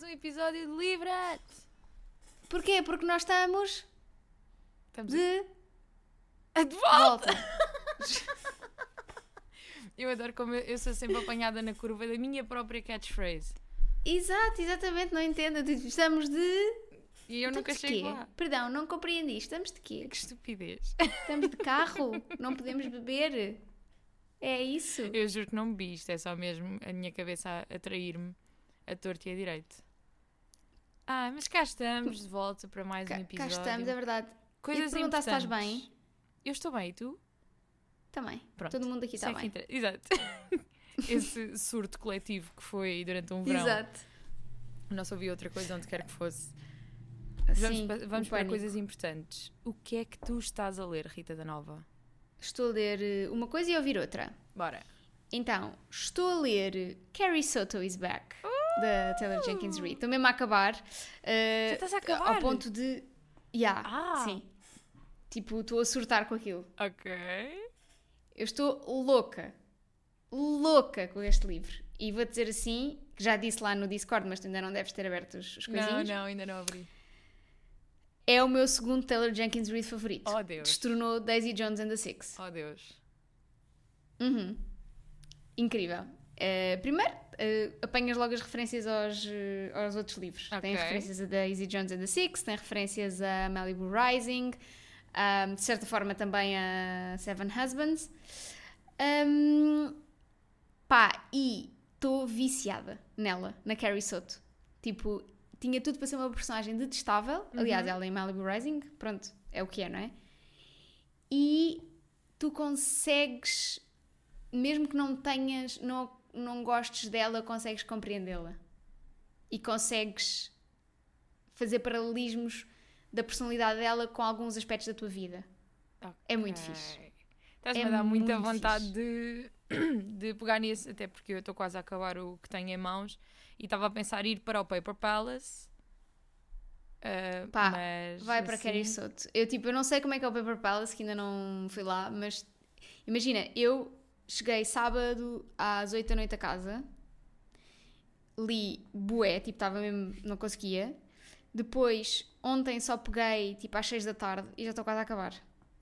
mais um episódio de Livra-te! Porquê? Porque nós estamos Estamos de a... de volta! Eu adoro como eu, eu sou sempre apanhada na curva da minha própria catchphrase. Exato, exatamente, não entendo. Estamos de. E eu Estamos de chego quê? lá. Perdão, não compreendi. Estamos de quê? Que estupidez. Estamos de carro? não podemos beber? É isso? Eu juro que não bebi isto, é só mesmo a minha cabeça a atrair-me a torto e a direito. Ah, mas cá estamos de volta para mais um Cá, cá episódio. estamos, é verdade. Coisas e perguntar se estás bem? Eu estou bem, e tu? Também. Pronto. Todo mundo aqui está é bem. inter- Exato. Esse surto coletivo que foi durante um verão. Exato. Não se ouvia outra coisa onde quer que fosse. Vamos, Sim, pa- um vamos para pânico. coisas importantes. O que é que tu estás a ler, Rita da Nova? Estou a ler eh, uma coisa e a ouvir outra. Bora. Então, estou a ler Carrie Soto is Back, da Taylor Jenkins Reid. Estou mesmo a acabar. Já estás a acabar? Ao ponto de. Yeah, Ah. sim. Tipo, estou a surtar com aquilo. Ok. Eu estou louca. Louca com este livro. E vou dizer assim, que já disse lá no Discord, mas tu ainda não deves ter aberto os, os Não, coisinhos. não, ainda não abri. É o meu segundo Taylor Jenkins Reid favorito. Oh, Deus. Destronou Daisy Jones and the Six. Oh, Deus. Uhum. Incrível. Eh, primeiro, eh, apanhas logo as referências aos, eh, aos outros livros. Tem Ok. referências a Daisy Jones and the Six, tem referências a Malibu Rising, ahm, de certa forma também a Seven Husbands. Ahm, pá, e estou viciada nela, na Carrie Soto. Tipo, tinha tudo para ser uma personagem detestável. Aliás, ela em Malibu Rising, pronto, é o que é, não é? E tu consegues, mesmo que não tenhas, não, não gostes dela, consegues compreendê-la. E consegues fazer paralelismos da personalidade dela com alguns aspectos da tua vida. É muito fixe. Estás-me É a dar muita vontade de, de pegar nisso, até porque eu estou quase a acabar o que tenho em mãos e estava a pensar ir para o Paper Palace. Ah, Pá, mas Vai para assim- Carrie Soto. Eu, tipo, eu não sei como é que é o Paper Palace, que ainda não fui lá, mas imagina, eu cheguei sábado às 8 da noite a casa, li bué, tipo, estava mesmo, não conseguia. Depois, ontem só peguei, tipo, às 6 da tarde e já estou quase a acabar.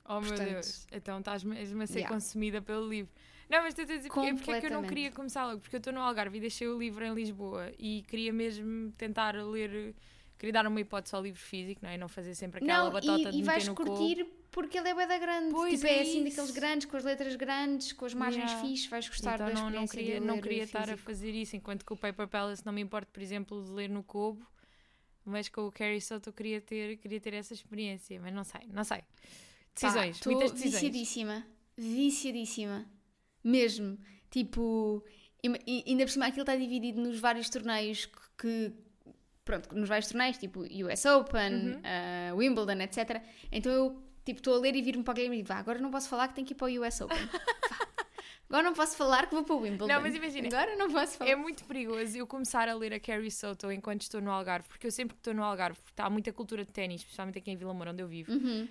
Oh meu Portanto, Deus, então estás mesmo a ser yeah. consumida pelo livro. Não, mas estou a dizer porque, porque é que eu não queria começar logo, porque eu estou no Algarve e deixei o livro em Lisboa e queria mesmo tentar ler, queria dar uma hipótese ao livro físico, não é? Não fazer sempre aquela não, batota e, de e vais curtir porque ele é da grande. Pois tipo, é é, assim isso. daqueles grandes, com as letras grandes, com as margens Yeah. fixe, vais gostar então da não, não queria, não queria estar a fazer isso, enquanto que o Paper Palace não me importa, por exemplo, de ler no Kobo, mas com o Carrie Soto eu queria ter, queria ter essa experiência, mas não sei, não sei. Decisões, Pá, muitas decisões. viciadíssima. Viciadíssima. Mesmo. Tipo, e- ainda por cima aquilo está dividido nos vários torneios que. Pronto, nos vários torneios, tipo US Open, Uhum. ah, Wimbledon, etc. Então eu, tipo, estou a ler e vir-me para o game e digo, vá, agora não posso falar que tenho que ir para o US Open. Agora não posso falar que vou para o Wimbledon. Não, mas imagina, Agora não posso falar. É muito perigoso eu começar a ler a Carrie Soto enquanto estou no Algarve, porque eu sempre que estou no Algarve, porque há muita cultura de ténis, principalmente aqui em Vila Moura, onde eu vivo, Uhum.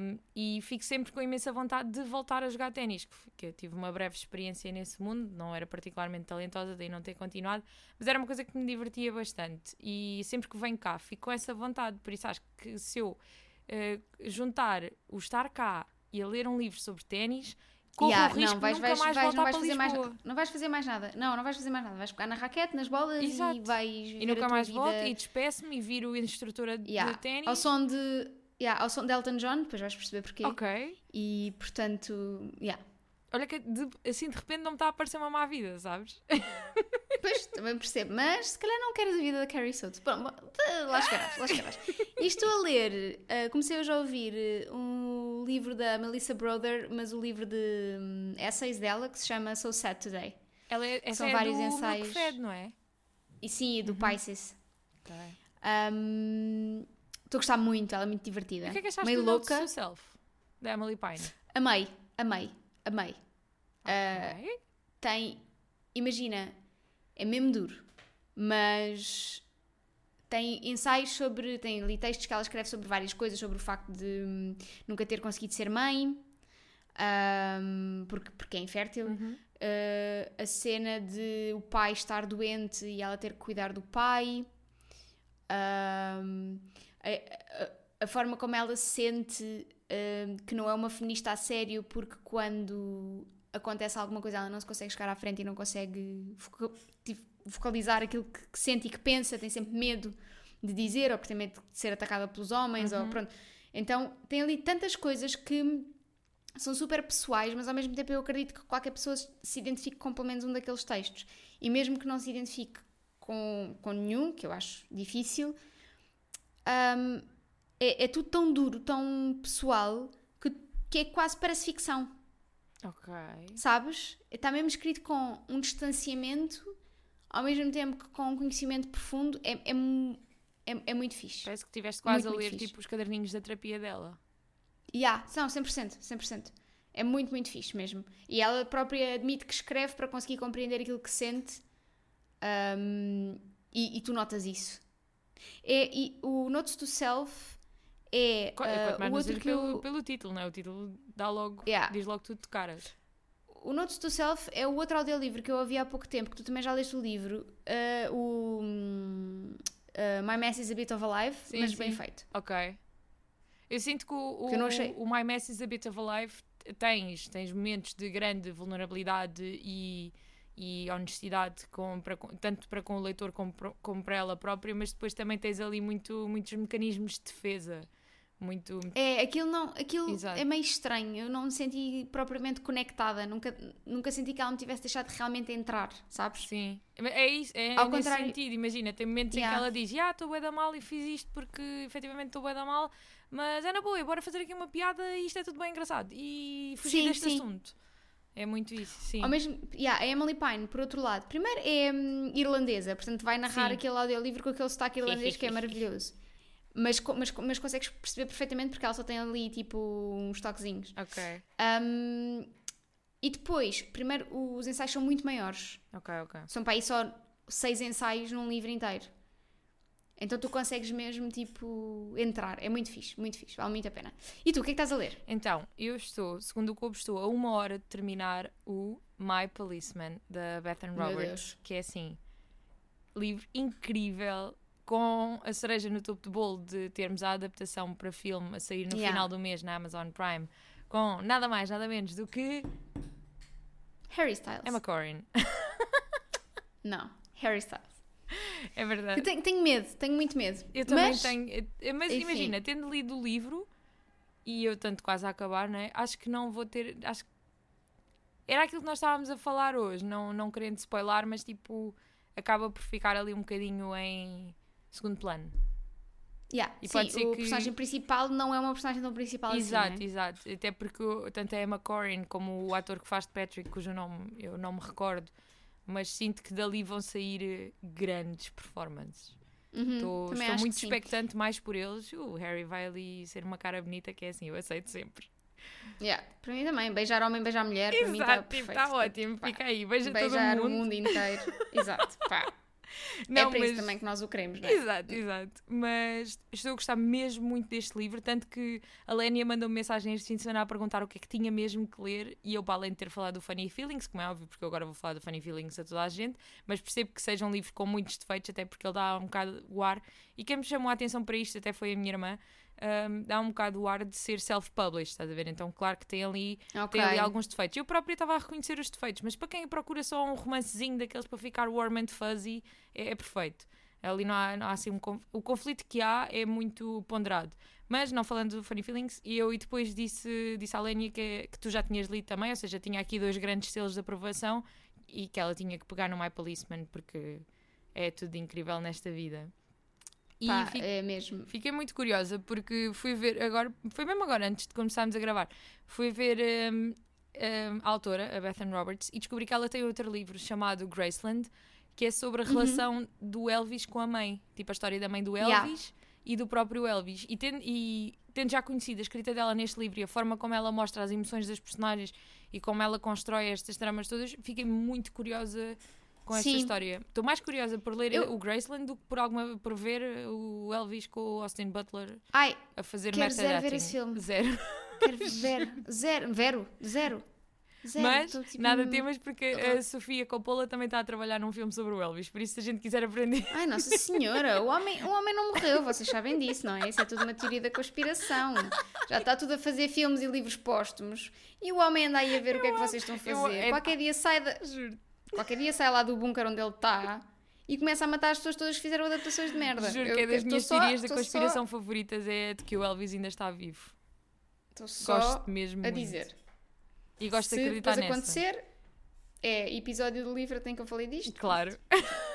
um, e fico sempre com imensa vontade de voltar a jogar ténis, que eu tive uma breve experiência nesse mundo, não era particularmente talentosa, daí não ter continuado, mas era uma coisa que me divertia bastante, e sempre que venho cá fico com essa vontade, por isso acho que se eu eh, juntar o estar cá e a ler um livro sobre ténis, corro Yeah, o risco não, vais, de nunca vais, mais vais, voltar não vais para fazer mais, não vais fazer mais nada. Não, não vais fazer mais nada. Vais pegar na raquete, nas bolas Exato. e vais E nunca mais vida. volto e despeço-me e viro instrutora de Yeah. ténis. Ao som de. Yeah, ao som de Elton John, depois vais perceber porquê. Ok. E portanto, yeah. Olha que de- assim de repente não me está a aparecer uma má vida, sabes? Pois, também percebo. Mas se calhar não queres a vida da Carrie Soto. Bom, lá chegarás, lá chegarás. E estou a ler, eh, comecei hoje a ouvir eh, um livro da Melissa Brother, mas o livro de hum, essays dela que se chama So Sad Today. Ela é, essa São é vários do ensaios. Fed, não é? E sim, e do Uhum. Pisces. Um, Estou a gostar muito, ela é muito divertida. O que é que achaste Meio do louca. to Self, da Emily Pine? Amei, amei, amei. Ah, Ok. tem, imagina, é mesmo duro, mas tem ensaios sobre, tem ali textos que ela escreve sobre várias coisas, sobre o facto de hum, nunca ter conseguido ser mãe, um, porque, porque é infértil. Uhum. Uh, a cena de o pai estar doente e ela ter que cuidar do pai. Um, a, a, a, forma como ela se sente uh, que não é uma feminista a sério porque quando acontece alguma coisa ela não se consegue chegar à frente e não consegue tipo, focalizar aquilo que, que sente e que pensa, tem sempre medo de dizer ou porque tem medo de ser atacada pelos homens uhum. ou pronto. Então tem ali tantas coisas que são super pessoais, mas ao mesmo tempo eu acredito que qualquer pessoa se identifique com pelo menos um daqueles textos. E mesmo que não se identifique com, com nenhum, que eu acho difícil, um, é, é, tudo tão duro, tão pessoal, que, que é quase parece ficção. Ok. Sabes? Está mesmo escrito com um distanciamento, ao mesmo tempo que com um conhecimento profundo, é, é, é, é muito fixe. Parece que estiveste quase muito, a ler tipo os caderninhos da terapia dela. Yeah, não, 100%, 100%. É muito, muito fixe mesmo. E ela própria admite que escreve para conseguir compreender aquilo que sente um, e, e, tu notas isso. É, e o Notes to Self é uh, o outro que pelo, eu... pelo título, não é? O título dá logo, yeah. diz logo tudo de caras. O Notes to Self é o outro audiolivro que eu ouvi há pouco tempo, que tu também já leste o livro, uh, o uh, My Mess is a Bit of Alive, sim, mas sim. bem feito. Ok. Eu sinto que o, o, achei... o My Mess is a Bit of Alive tens, tens momentos de grande vulnerabilidade e, e honestidade com, para, tanto para com o leitor como, como para ela própria, mas depois também tens ali muito, muitos mecanismos de defesa muito. É, aquilo não, aquilo Exato. é meio estranho. Eu não me senti propriamente conectada, nunca, nunca senti que ela me tivesse deixado de realmente entrar, sabes? Sim, é isso, é Ao nesse contrário... sentido. Imagina, tem momentos yeah. em que ela diz: Ah, estou bem da mal e fiz isto porque efetivamente estou bem da mal, mas é na boa, bora fazer aqui uma piada e isto é tudo bem engraçado. E fugir sim, deste sim. assunto. É muito isso, sim. Ao mesmo, yeah, a Emily Pine, por outro lado, primeiro é hum, irlandesa, portanto vai narrar sim. aquele audiolivro com aquele sotaque irlandês que é maravilhoso. Mas, mas, mas consegues perceber perfeitamente porque ela só tem ali tipo uns toquezinhos. Ok. Um, e depois, primeiro, os ensaios são muito maiores. Ok, ok. São para aí só seis ensaios num livro inteiro. Então tu consegues mesmo, tipo, entrar. É muito fixe, muito fixe, vale muito a pena. E tu, o que é que estás a ler? Então, eu estou, segundo o Cubo, estou a uma hora de terminar o My Policeman, da Bethan Roberts, que é assim, livro incrível, com a cereja no topo do bolo de termos a adaptação para filme a sair no yeah. final do mês na Amazon Prime, com nada mais, nada menos do que. Harry Styles. Emma Corrin. Não, Harry Styles. É verdade. Eu tenho, tenho, medo, tenho muito medo. Eu também mas, tenho. Mas enfim. imagina, tendo lido o livro e eu tanto quase a acabar, não é? Acho que não vou ter. Acho era aquilo que nós estávamos a falar hoje, não, não querendo spoiler, mas tipo, acaba por ficar ali um bocadinho em segundo plano. Yeah, e sim, pode ser o que... personagem principal não é uma personagem tão principal exato, assim, né? Exato, Até porque tanto a Emma Corrin como o ator que faz de Patrick, cujo nome eu não me recordo, mas sinto que dali vão sair eh, grandes performances. Uhum, Tô, estou muito expectante mais por eles. O Harry vai ali ser uma cara bonita, que é assim, eu aceito sempre. Yeah, para mim também, beijar homem, beijar mulher, Exato, para mim está tipo, Está ótimo, fica aí, beija beijar todo o mundo. o mundo inteiro. Exato, pá. Não, é para mas... isso também que nós o queremos, não é? Exato, exato. Mas estou a gostar mesmo muito deste livro, tanto que a Lénia mandou-me mensagem este fim de semana a perguntar o que é que tinha mesmo que ler, e eu, para além de ter falado do Funny Feelings, como é óbvio, porque eu agora vou falar do Funny Feelings a toda a gente, mas percebo que seja um livro com muitos defeitos, até porque ele dá um bocado o ar, e quem me chamou a atenção para isto até foi a minha irmã, um, dá um bocado o ar de ser self-published, estás a ver? Então, claro que tem ali, okay. tem ali alguns defeitos. Eu própria estava a reconhecer os defeitos, mas para quem procura só um romancezinho daqueles para ficar warm and fuzzy, é, é perfeito. Ali não há, não há assim um o conflito que há é muito ponderado. Mas não falando do Funny Feelings, e eu e depois disse, disse à Lénia que, que tu já tinhas lido também, ou seja, tinha aqui dois grandes selos de aprovação e que ela tinha que pegar no My Policeman porque é tudo incrível nesta vida. E Pá, fico, é mesmo. Fiquei muito curiosa porque fui ver agora, foi mesmo agora, antes de começarmos a gravar, fui ver um, um, a autora, a Bethan Roberts, e descobri que ela tem outro livro chamado Graceland, que é sobre a uhum. relação uhum. do Elvis com a mãe, tipo a história da mãe do Elvis yeah. e do próprio Elvis. E tendo, e tendo já conhecido a escrita dela neste livro e a forma como ela mostra as emoções das personagens e como ela constrói estas tramas todas, fiquei muito curiosa com esta Sim. história. Estou mais curiosa por ler eu... o Graceland do que por, alguma, por ver o Elvis com o Austin Butler Ai, a fazer quero zero ver esse filme. Zero. Quero ver. Zero. Vero. Zero. Zero. Mas Tô, tipo, nada temas porque a Sofia Coppola também está a trabalhar num filme sobre o Elvis, por isso se a gente quiser aprender. Ai, Nossa Senhora, o homem, o homem não morreu, vocês sabem disso, não é? Isso é tudo uma teoria da conspiração. Já está tudo a fazer filmes e livros póstumos e o homem anda aí a ver o que é que vocês estão a eu- fazer. é- Qualquer dia sai da- Juro, qualquer dia sai lá do bunker onde ele está e começa a matar as pessoas todas que fizeram adaptações de merda. juro Eu- que é das minhas só- teorias da conspiração favoritas é de que o Elvis ainda está vivo. Só, tô só Gosto mesmo a muito. dizer. E gosto Se de acreditar nessa. acontecer, é episódio do livro tem que eu falei disto. Claro.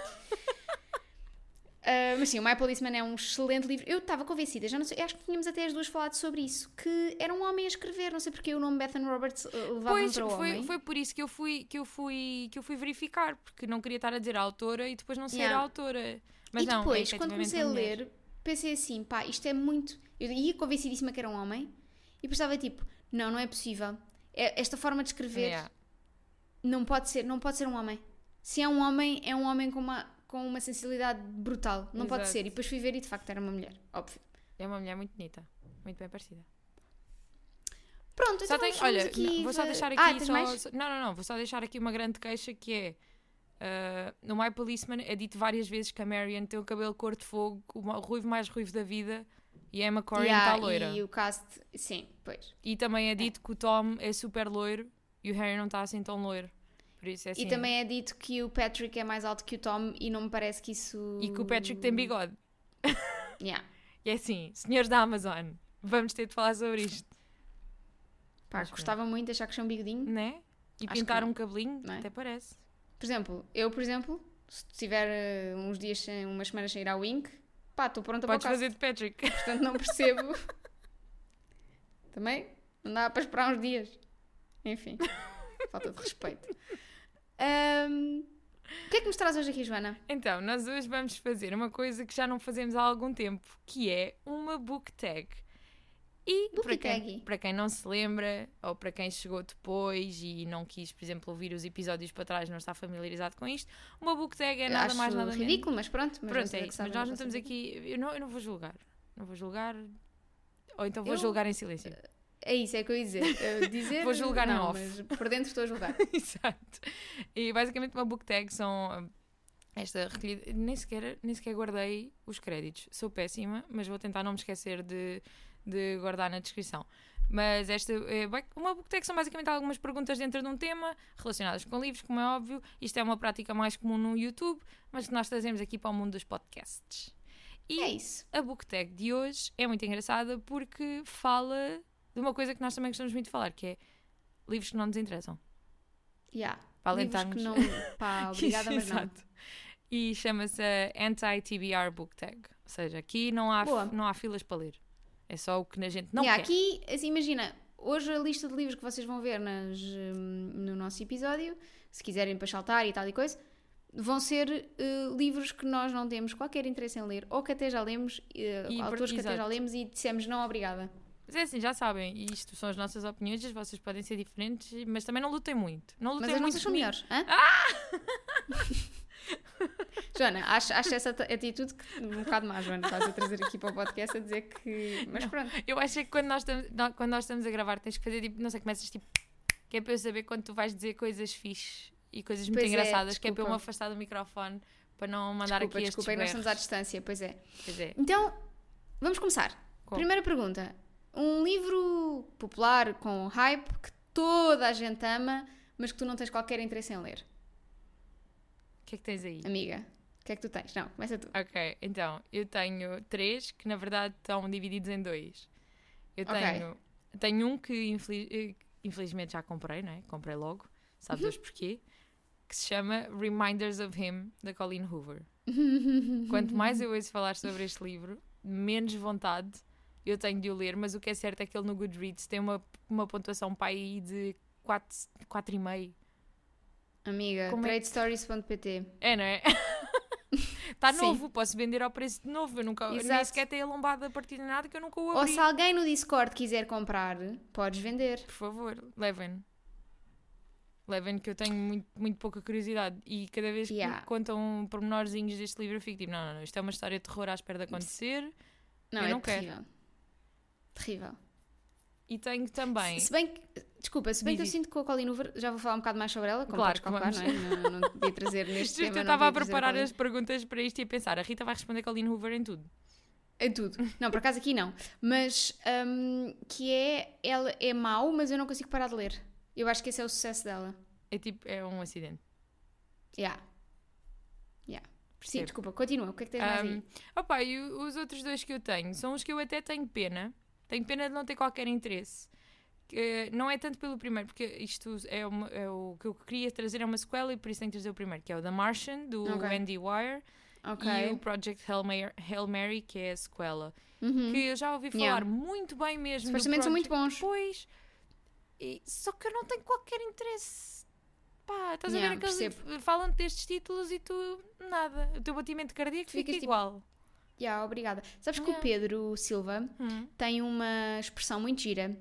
Ah, mas sim, o My Policeman é um excelente livro. Eu estava convencida, já não sei, acho que tínhamos até as duas falado sobre isso, que era um homem a escrever, não sei porque o nome Bethan Roberts uh, levava Pois, para o foi, homem. foi por isso que eu, fui, que, eu fui, que eu fui verificar, porque não queria estar a dizer a autora e depois não ser Yeah. a autora. Mas e não, depois, é quando comecei a mulher. ler, pensei assim, pá, isto é muito. Eu ia convencidíssima que era um homem e pensava tipo, não, não é possível. É- Esta forma de escrever Yeah. não pode ser, não pode ser um homem. Se é um homem, é um homem com uma, com uma sensibilidade brutal. Não pode Exato. ser. E depois fui ver e de facto era uma mulher, óbvio. É uma mulher muito bonita, muito bem parecida. Pronto, Só então tenho, vamos olha, aqui não, vou só deixar aqui Ah, só, só- não, não, não, vou só deixar aqui uma grande queixa que é ah, no My Policeman é dito várias vezes que a Marion tem o cabelo cor de fogo, o ruivo mais ruivo da vida e a Emma Corrin Yeah, está loira. E o cast, sim, pois. E também é dito que o Tom é super loiro e o Harry não está assim tão loiro. Por isso é assim. E também é dito que o Patrick é mais alto que o Tom e não me parece que isso. E que o Patrick tem bigode. Yeah. E é assim, senhores da Amazon, vamos ter de falar sobre isto, Pá, Mas gostava muito de achar que tinha um bigodinho. né? E Acho pintar que um cabelinho, é? até parece. Por exemplo, eu, por exemplo, se tiver eh, uns dias, sem- umas semanas sem ir ao Wink, pá, estou pronta Podes para o fazer de Patrick. Portanto, não percebo. Também não dá para esperar uns dias. Enfim, falta de respeito. Ahm, o que é que nos traz hoje aqui, Joana? Então, nós hoje vamos fazer uma coisa que já não fazemos há algum tempo, que é uma book tag. E Book para quem, tag. para quem não se lembra, ou para quem chegou depois e não quis, por exemplo, ouvir os episódios para trás, não está familiarizado com isto, uma book tag é nada mais nada menos. ridículo, mas pronto. Mas Pronto, é isso. Mas nós da não estamos aqui. Eu não, eu não vou julgar. Não vou julgar. Ou então vou Eu- julgar em silêncio. É isso, é que eu ia dizer. Eu dizer Vou julgar não, off. mas por dentro estou a julgar. Exato. E basicamente uma book tag são ah, esta recolhida. Nem sequer, nem sequer guardei os créditos. Sou péssima, mas vou tentar não me esquecer de, de guardar na descrição. Mas esta é uma book tag são basicamente algumas perguntas dentro de um tema relacionadas com livros, como é óbvio. Isto é uma prática mais comum no YouTube, mas que nós trazemos aqui para o mundo dos podcasts. E É isso. a book tag de hoje é muito engraçada porque fala de uma coisa que nós também gostamos muito de falar, que é livros que não nos interessam. Yeah. Para Livros alentarmos. que não. Pá, obrigada, mas não. Exato. E chama-se Anti-TBR Book Tag. Ou seja, aqui não há, Boa. não há filas para ler. É só o que a gente não Yeah, quer. aqui, assim, imagina, hoje a lista de livros que vocês vão ver nas, hum, no nosso episódio, se quiserem para saltar e tal e coisa, vão ser eh, livros que nós não temos qualquer interesse em ler, ou que até já lemos, eh, E autores que até já exato. lemos e dissemos não, obrigada. Mas é assim, já sabem, isto são as nossas opiniões, as vossas podem ser diferentes, mas também não lutem muito. Não lutem Mas as muito são comigo. melhores. Hã? Joana, acho, acho essa atitude que- um bocado má, Joana. Estás a trazer aqui para o podcast a dizer que. Mas pronto. Eu acho que quando nós, estamos, quando nós estamos a gravar tens que fazer tipo, não sei, começas tipo, que é para eu saber quando tu vais dizer coisas fixe e coisas muito é, engraçadas, que é para eu me desculpa. afastar do microfone para não mandar Desculpa, aqui desculpa, estes nós estamos à distância, pois é. Pois é. Então, vamos começar. Com- Primeira pergunta. Um livro popular com hype que toda a gente ama, mas que tu não tens qualquer interesse em ler. O que é que tens aí? Amiga, o que é que tu tens? Não, começa tu. Ok, então, eu tenho três que na verdade estão divididos em dois. Eu tenho, tenho um que infeliz- eh, infelizmente já comprei, não é? Comprei logo, sabe Deus porquê? Que se chama Reminders of Him, da Colleen Hoover. Quanto mais eu ouço falar sobre este livro, menos vontade eu tenho de o ler, mas o que é certo é que ele no Goodreads tem uma, uma pontuação para aí de 4,5. Amiga, Como é- tradestories.pt. É, não é? Está Sim. novo, posso vender ao preço de novo. Eu nunca, nem sequer tenho a lombada a partir de nada que eu nunca o Ou abri. se alguém no Discord quiser comprar, podes vender. Por favor, levem. Levem que eu tenho muito, muito pouca curiosidade e cada vez que Yeah. contam pormenorzinhos deste livro eu fico tipo, não, não, não, isto é uma história de terror à espera de acontecer. Não, Eu é não quero. Terrível. E tenho também. Se bem que, desculpa, se bem Diz que eu sinto que a Colleen Hoover, já vou falar um bocado mais sobre ela, como Claro podes calcular, não é? Não, não trazer neste Justo eu tema. não estava a preparar as perguntas para isto e a pensar, a Rita vai responder Colleen Hoover em tudo. É tudo. Não, por acaso aqui não. Mas hum, que é, ela é mau, mas eu não consigo parar de ler. Eu acho que esse é o sucesso dela. É tipo, é um acidente. Yeah. Yeah. Sim, Percebo. desculpa, continua. O que é que tens mais aí? Um, opa, e os outros dois que eu tenho são os que eu até tenho pena. Tenho pena de não ter qualquer interesse. Que, não é tanto pelo primeiro, porque isto é, uma- é o que eu queria trazer é uma sequela e por isso tenho que trazer o primeiro, que é o The Martian, do Ok. Andy Wire, Ok. e o Project Hail Mary, Hail Mary, que é a sequela. Uhum. Que eu já ouvi falar Yeah. muito bem mesmo. Supostamente são muito bons. Pois. E- só que eu não tenho qualquer interesse. Pá, estás Yeah, a ver aqueles falam destes títulos e tu nada. O teu batimento cardíaco fica tipo- igual. Yeah, obrigada. Sabes que o. Pedro Silva Hum. tem uma expressão muito gira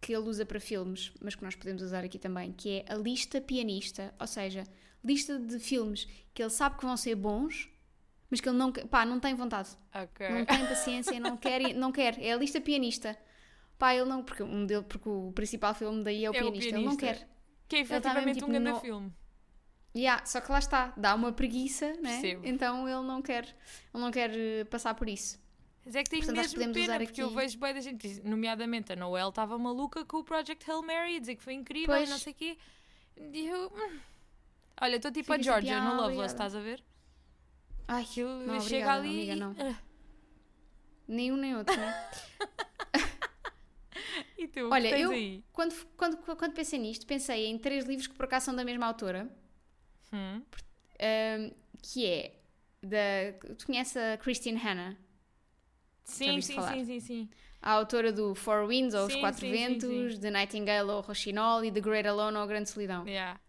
que ele usa para filmes, mas que nós podemos usar aqui também, que é a lista pianista, ou seja, lista de filmes que ele sabe que vão ser bons, mas que ele não, pá, não tem vontade, Ok. não tem paciência, não quer, não quer, é a lista pianista. Pá, ele não, porque um dele, porque o principal filme daí é o É o pianista, ele não pianista. quer. Que é tá mesmo, efetivamente tipo, um grande filme. Yeah, só que lá está, dá uma preguiça, né? Percebo. Então ele não quer, ele não quer eh, passar por isso. Mas é que tenho Portanto, que mesmo podemos pena, usar porque eu aqui- vejo bem da gente, nomeadamente a Noel estava maluca com o Project Hail Mary, dizer que foi incrível Pois. e não sei o quê. E eu... hum. Olha, estou tipo Fica a Georgia "Ah, no Loveless, obrigada." estás a ver? Ai, Aquilo Não, chega ali amiga, e... não. Ah, nem um nem outro, né? E tu, Olha, que eu- aí? quando, quando, quando pensei nisto, pensei em três livros que por acaso são da mesma autora, Hum. ahm, que é da. Tu conheces a Christine Hanna? Sim, sim, falar? sim, sim, sim. A autora do Four Winds ou Os Sim, Quatro sim, Ventos, sim. de Nightingale ou Rochinol e The Great Alone ou A Grande Solidão. Yeah.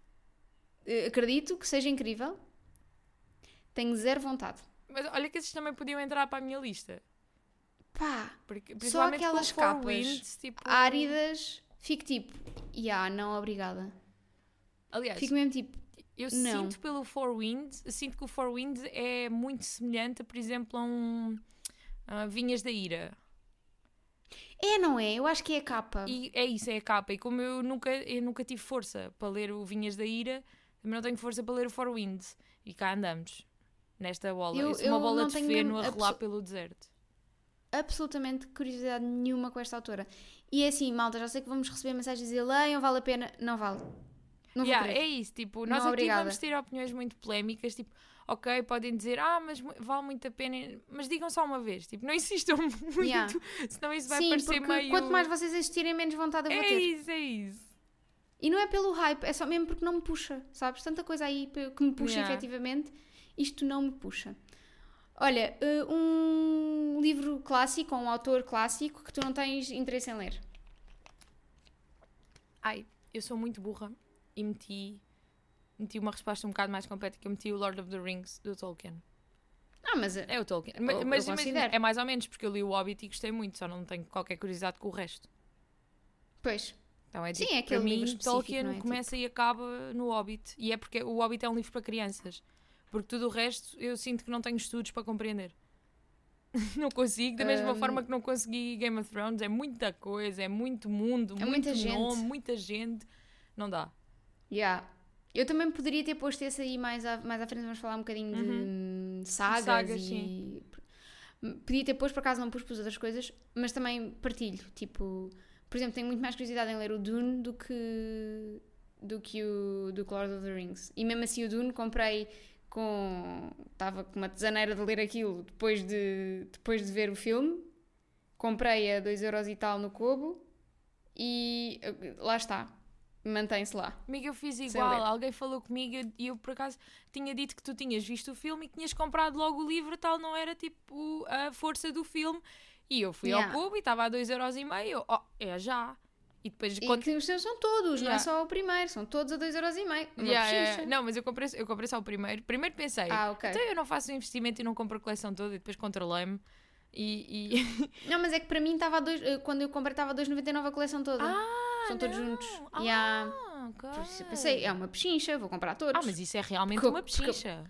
Eh, Acredito que seja incrível. Tenho zero vontade. Mas olha que esses também podiam entrar para a minha lista. Pá, Porque, Só aquelas capas Winds, tipo... áridas, fico tipo, yeah, não, obrigada. Aliás, Fico mesmo tipo, eu não. sinto pelo Four Winds, sinto que o Four Winds é muito semelhante, por exemplo, a um... a Vinhas da Ira. é, não é? Eu acho que é a capa. E é isso, é a capa. E como eu nunca, eu nunca tive força para ler o Vinhas da Ira, também não tenho força para ler o Four Winds. E cá andamos. Nesta bola. Eu- é uma eu bola não de feno a rolar pelo deserto. absolutamente curiosidade nenhuma com esta autora. E é assim, malta, já sei que vamos receber mensagens dizer leiam, vale a pena. Não vale. Não Yeah, é isso, tipo, Não, nós aqui obrigada. vamos ter opiniões muito polémicas, tipo, ok, podem dizer, ah, mas vale muito a pena, mas digam só uma vez, tipo, não insistam muito, Yeah. senão isso vai Sim, parecer meio... quanto mais vocês insistirem, menos vontade eu vou É ter. isso, é isso. E não é pelo hype, é só mesmo porque não me puxa, sabes? Tanta coisa aí que me puxa Yeah. efetivamente, isto não me puxa. Olha, eh, um livro clássico, ou um autor clássico que tu não tens interesse em ler. Ai, eu sou muito burra e meti, meti uma resposta um bocado mais completa, que eu meti o Lord of the Rings do Tolkien. Ah, mas eh, É o Tolkien. Eu- Ma- eu Mas, imagina, é mais ou menos, porque eu li o Hobbit e gostei muito, só não tenho qualquer curiosidade com o resto. pois, Então é Sim, tipo, é aquele para livro mim, Tolkien é? começa e acaba no Hobbit. E é porque o Hobbit é um livro para crianças. Porque tudo o resto eu sinto que não tenho estudos para compreender. não consigo, da mesma Hum. forma que não consegui Game of Thrones. É muita coisa, é muito mundo, É muito muita gente. nome, muita gente. Não dá. Yeah. Eu também poderia ter posto esse aí mais à, mais à frente, vamos falar um bocadinho de hum, sagas, Sagas, e... Podia ter posto, por acaso não pus para as outras coisas, mas também partilho, tipo... Por exemplo, tenho muito mais curiosidade em ler o Dune do que do que o do Lord of the Rings. E mesmo assim o Dune comprei com... Estava com uma tesaneira de ler aquilo depois de, depois de ver o filme. Comprei a 2€ euros e tal no Kobo e eh, lá está. Mantém-se lá. Amiga, eu fiz igual. Alguém falou comigo e eu por acaso tinha dito que tu tinhas visto o filme e que tinhas comprado logo o livro, tal não era tipo a força do filme. E eu fui Yeah. ao cubo e estava a 2,5€. Eu, oh, é já. E depois E quando que os seus são todos, não é Yeah. só o primeiro, são todos a 2,5€. Uma Yeah, yeah, yeah. Não, mas eu comprei, eu comprei só o primeiro. Primeiro pensei, Ah, ok. então eu não faço um investimento e não compro a coleção toda e depois controlei-me. E. e... Não, mas é que para mim estava a dois, eh, quando eu comprei estava a 2,99 a coleção toda. ah, são todos não. juntos. Ah, Yeah. ok. Por isso eu pensei, é uma pechincha, vou comprar todos. Ah, mas isso é realmente Porque uma porque pechincha.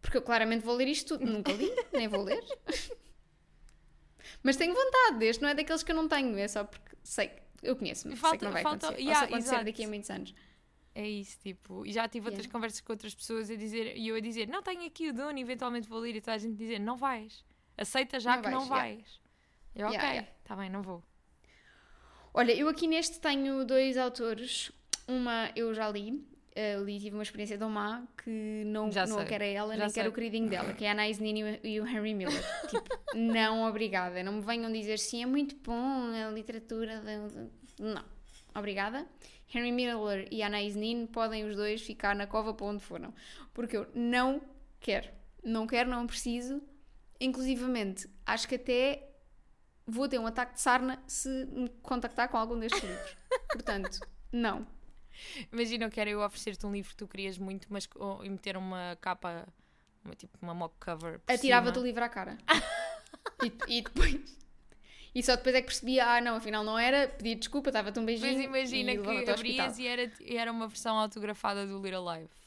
Porque eu claramente vou ler isto tudo. Nunca li, nem vou ler. mas tenho vontade, este não é daqueles que eu não tenho, é só porque sei. Eu conheço-me, sei que não vai falta- acontecer. yeah, acontecer exato. daqui a muitos anos. É isso, tipo, e já tive outras Yeah. conversas com outras pessoas a dizer, e eu a dizer, não tenho aqui o Dune, eventualmente vou ler, e toda a gente dizer, não vais. Aceita já Não que não vais, vais. Eu, ok, Yeah, tá bem, não vou. Olha, eu aqui neste tenho dois autores. Uma eu já li, eh, li tive uma experiência tão má que não, Já não sei, a quero a ela, já nem quero o queridinho dela, que é a Anais Nin e o- Henry Miller. tipo, não obrigada. Não me venham dizer sim, é muito bom a literatura. Não, obrigada. Henry Miller e Anais Nin podem os dois ficar na cova para onde foram. Porque eu não quero. Não quero, não preciso. Inclusivamente, acho que até vou ter um ataque de sarna se me contactar com algum destes livros. Portanto, não. Imagina, eu quero eu oferecer-te um livro que tu querias muito, mas e meter uma capa, uma, tipo uma mock cover. Atirava-te o livro à cara. e, e depois. E só depois é que percebi, ah, não, afinal não era, pedi desculpa, estava-te um beijinho. Depois imagina que abrias e era, e era uma versão autografada do Little Life.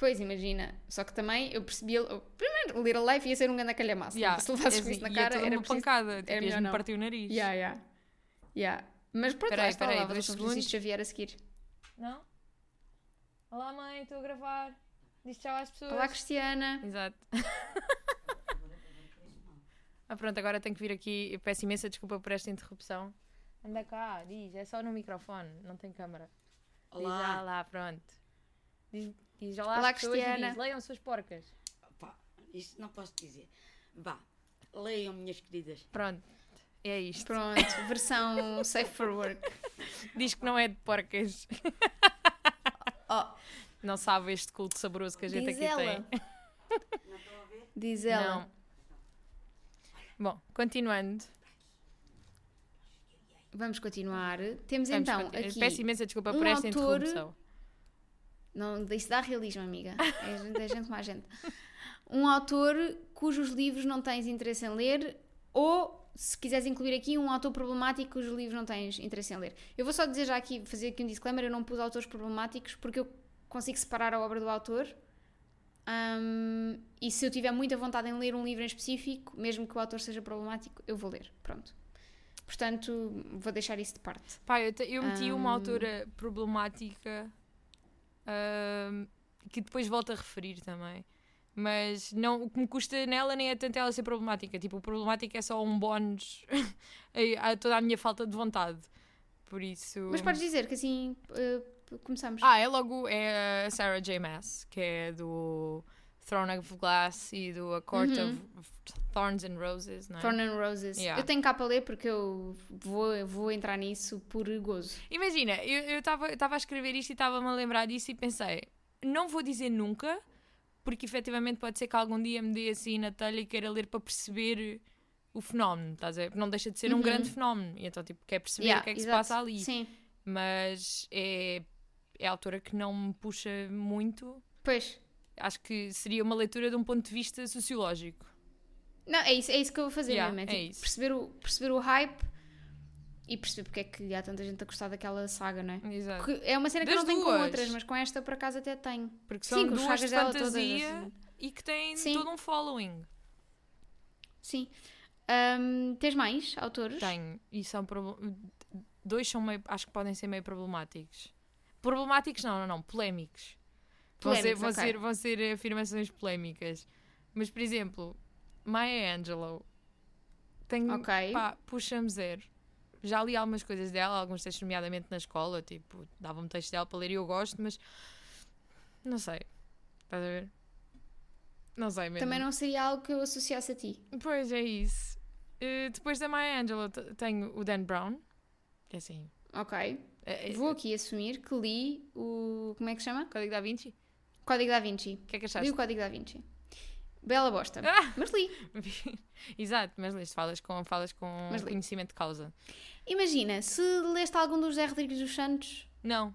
Pois, imagina. Só que também eu percebi. Primeiro, o Little Life ia ser um grande calhamaço. Yeah, Se levasses é com isso assim, na ia cara, era uma preciso. pancada, tipo, ias-me partir o nariz. Yeah, yeah. Yeah. Mas pronto, Peraí, lá peraí, levava dois segundos. Xavier a seguir. Não? Olá mãe, estou a gravar. Diz tchau às pessoas. Olá, Cristiana. Exato. ah, pronto, agora tenho que vir aqui. Eu peço imensa desculpa por esta interrupção. Anda cá, diz, é só no microfone, não tem câmara. Diz já Olá. lá, pronto. Diz, diz olá, Olá, às pessoas e Cristiana. diz, leiam suas porcas. Pá, isso não posso dizer. Vá, leiam, minhas queridas. Pronto, é isto. Pronto, versão safe for work. Diz que não é de porcas. Oh, Não sabe este culto saboroso que a gente diz aqui ela. tem. Diz ela. Não. Bom, continuando. Vamos continuar. Temos Vamos então continuar. aqui. Peço imensa desculpa um por esta autor- interrupção. Não, isso dá realismo, amiga. É gente, é gente mais gente. Um autor cujos livros não tens interesse em ler, ou se quiseres incluir aqui, um autor problemático cujos livros não tens interesse em ler. Eu vou só dizer já aqui, fazer aqui um disclaimer: eu não pus autores problemáticos porque eu consigo separar a obra do autor. Hum, e se eu tiver muita vontade em ler um livro em específico, mesmo que o autor seja problemático, eu vou ler. Pronto. Portanto, vou deixar isso de parte. Pá, eu, te- eu meti uma Hum. autora problemática que depois volto a referir também. Mas não, o que me custa nela nem é tanto ela ser problemática. Tipo, o problemático é só um bónus a, toda a minha falta de vontade. Por isso. Mas podes dizer que assim eh, começamos. Ah, é logo é a Sarah J. Maas, que é do Throne of Glass e do A Court Uhum. of Thorns and Roses, não é? Thorn and Roses. Yeah. Eu tenho cá para ler porque eu vou, eu vou entrar nisso por gozo. Imagina, eu estava a escrever isto e estava-me a lembrar disso e pensei, não vou dizer nunca, porque efetivamente pode ser que algum dia me dê assim na telha e queira ler para perceber o fenómeno, estás a ver? Não deixa de ser um Uhum. grande fenómeno, e então tipo, quer perceber Yeah, o que é que se passa ali. Sim. Mas é, é a autora que não me puxa muito. Pois. Acho que seria uma leitura de um ponto de vista sociológico. Não, é isso, é isso que eu vou fazer Yeah, mesmo. É, é tipo, isso. perceber, o, perceber o hype e perceber porque é que há tanta gente a gostar daquela saga, não é? Exato. Porque é uma cena que Das não tenho com outras, mas com esta por acaso até tenho. Porque Sim, são as duas sagas de dela todas, fantasia assim. e que têm Sim. todo um following. Sim. Ahm, tens mais autores? Tenho. E são dois são meio, acho que podem ser meio problemáticos. Problemáticos não, não, não, polémicos. Vão ser, vão, ok. ser, vão ser afirmações polémicas. Mas, por exemplo, Maya Angelou tem, Ok. pá, puxa-me zero. Já li algumas coisas dela, alguns textos, nomeadamente na escola, tipo, dava-me textos dela para ler e eu gosto, mas não sei. Estás a ver? Não sei mesmo. Também não seria algo que eu associasse a ti. Pois é isso. Eh, depois da Maya Angelou tenho o Dan Brown, que é assim. Ok. é- é- Vou aqui assumir que li o. Como é que se chama? Código da Vinci? Código da Vinci. O que é que Li achaste? o Código da Vinci. Bela bosta. Ah! Mas li. Exato, mas leste, falas com, falas com li. conhecimento de causa. Imagina, se leste algum dos José Rodrigues dos Santos, Não.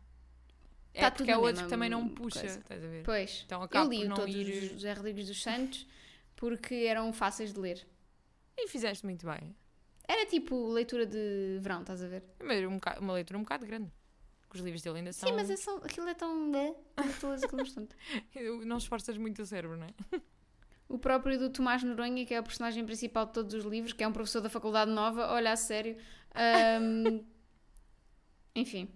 É Tá porque é outro que também não me puxa, coisa. estás a ver? pois. Então Eu li por todos ir... os José Rodrigues dos Santos porque eram fáceis de ler. E fizeste muito bem. Era tipo leitura de verão, estás a ver? Mas um uma leitura um bocado grande. Porque os livros dele ainda são... Sim, mas é só, aquilo é tão. bastante. Não esforças muito o cérebro, não é? O próprio do Tomás Noronha, que é o personagem principal de todos os livros, que é um professor da Faculdade Nova, olha, a sério. ahm, Enfim.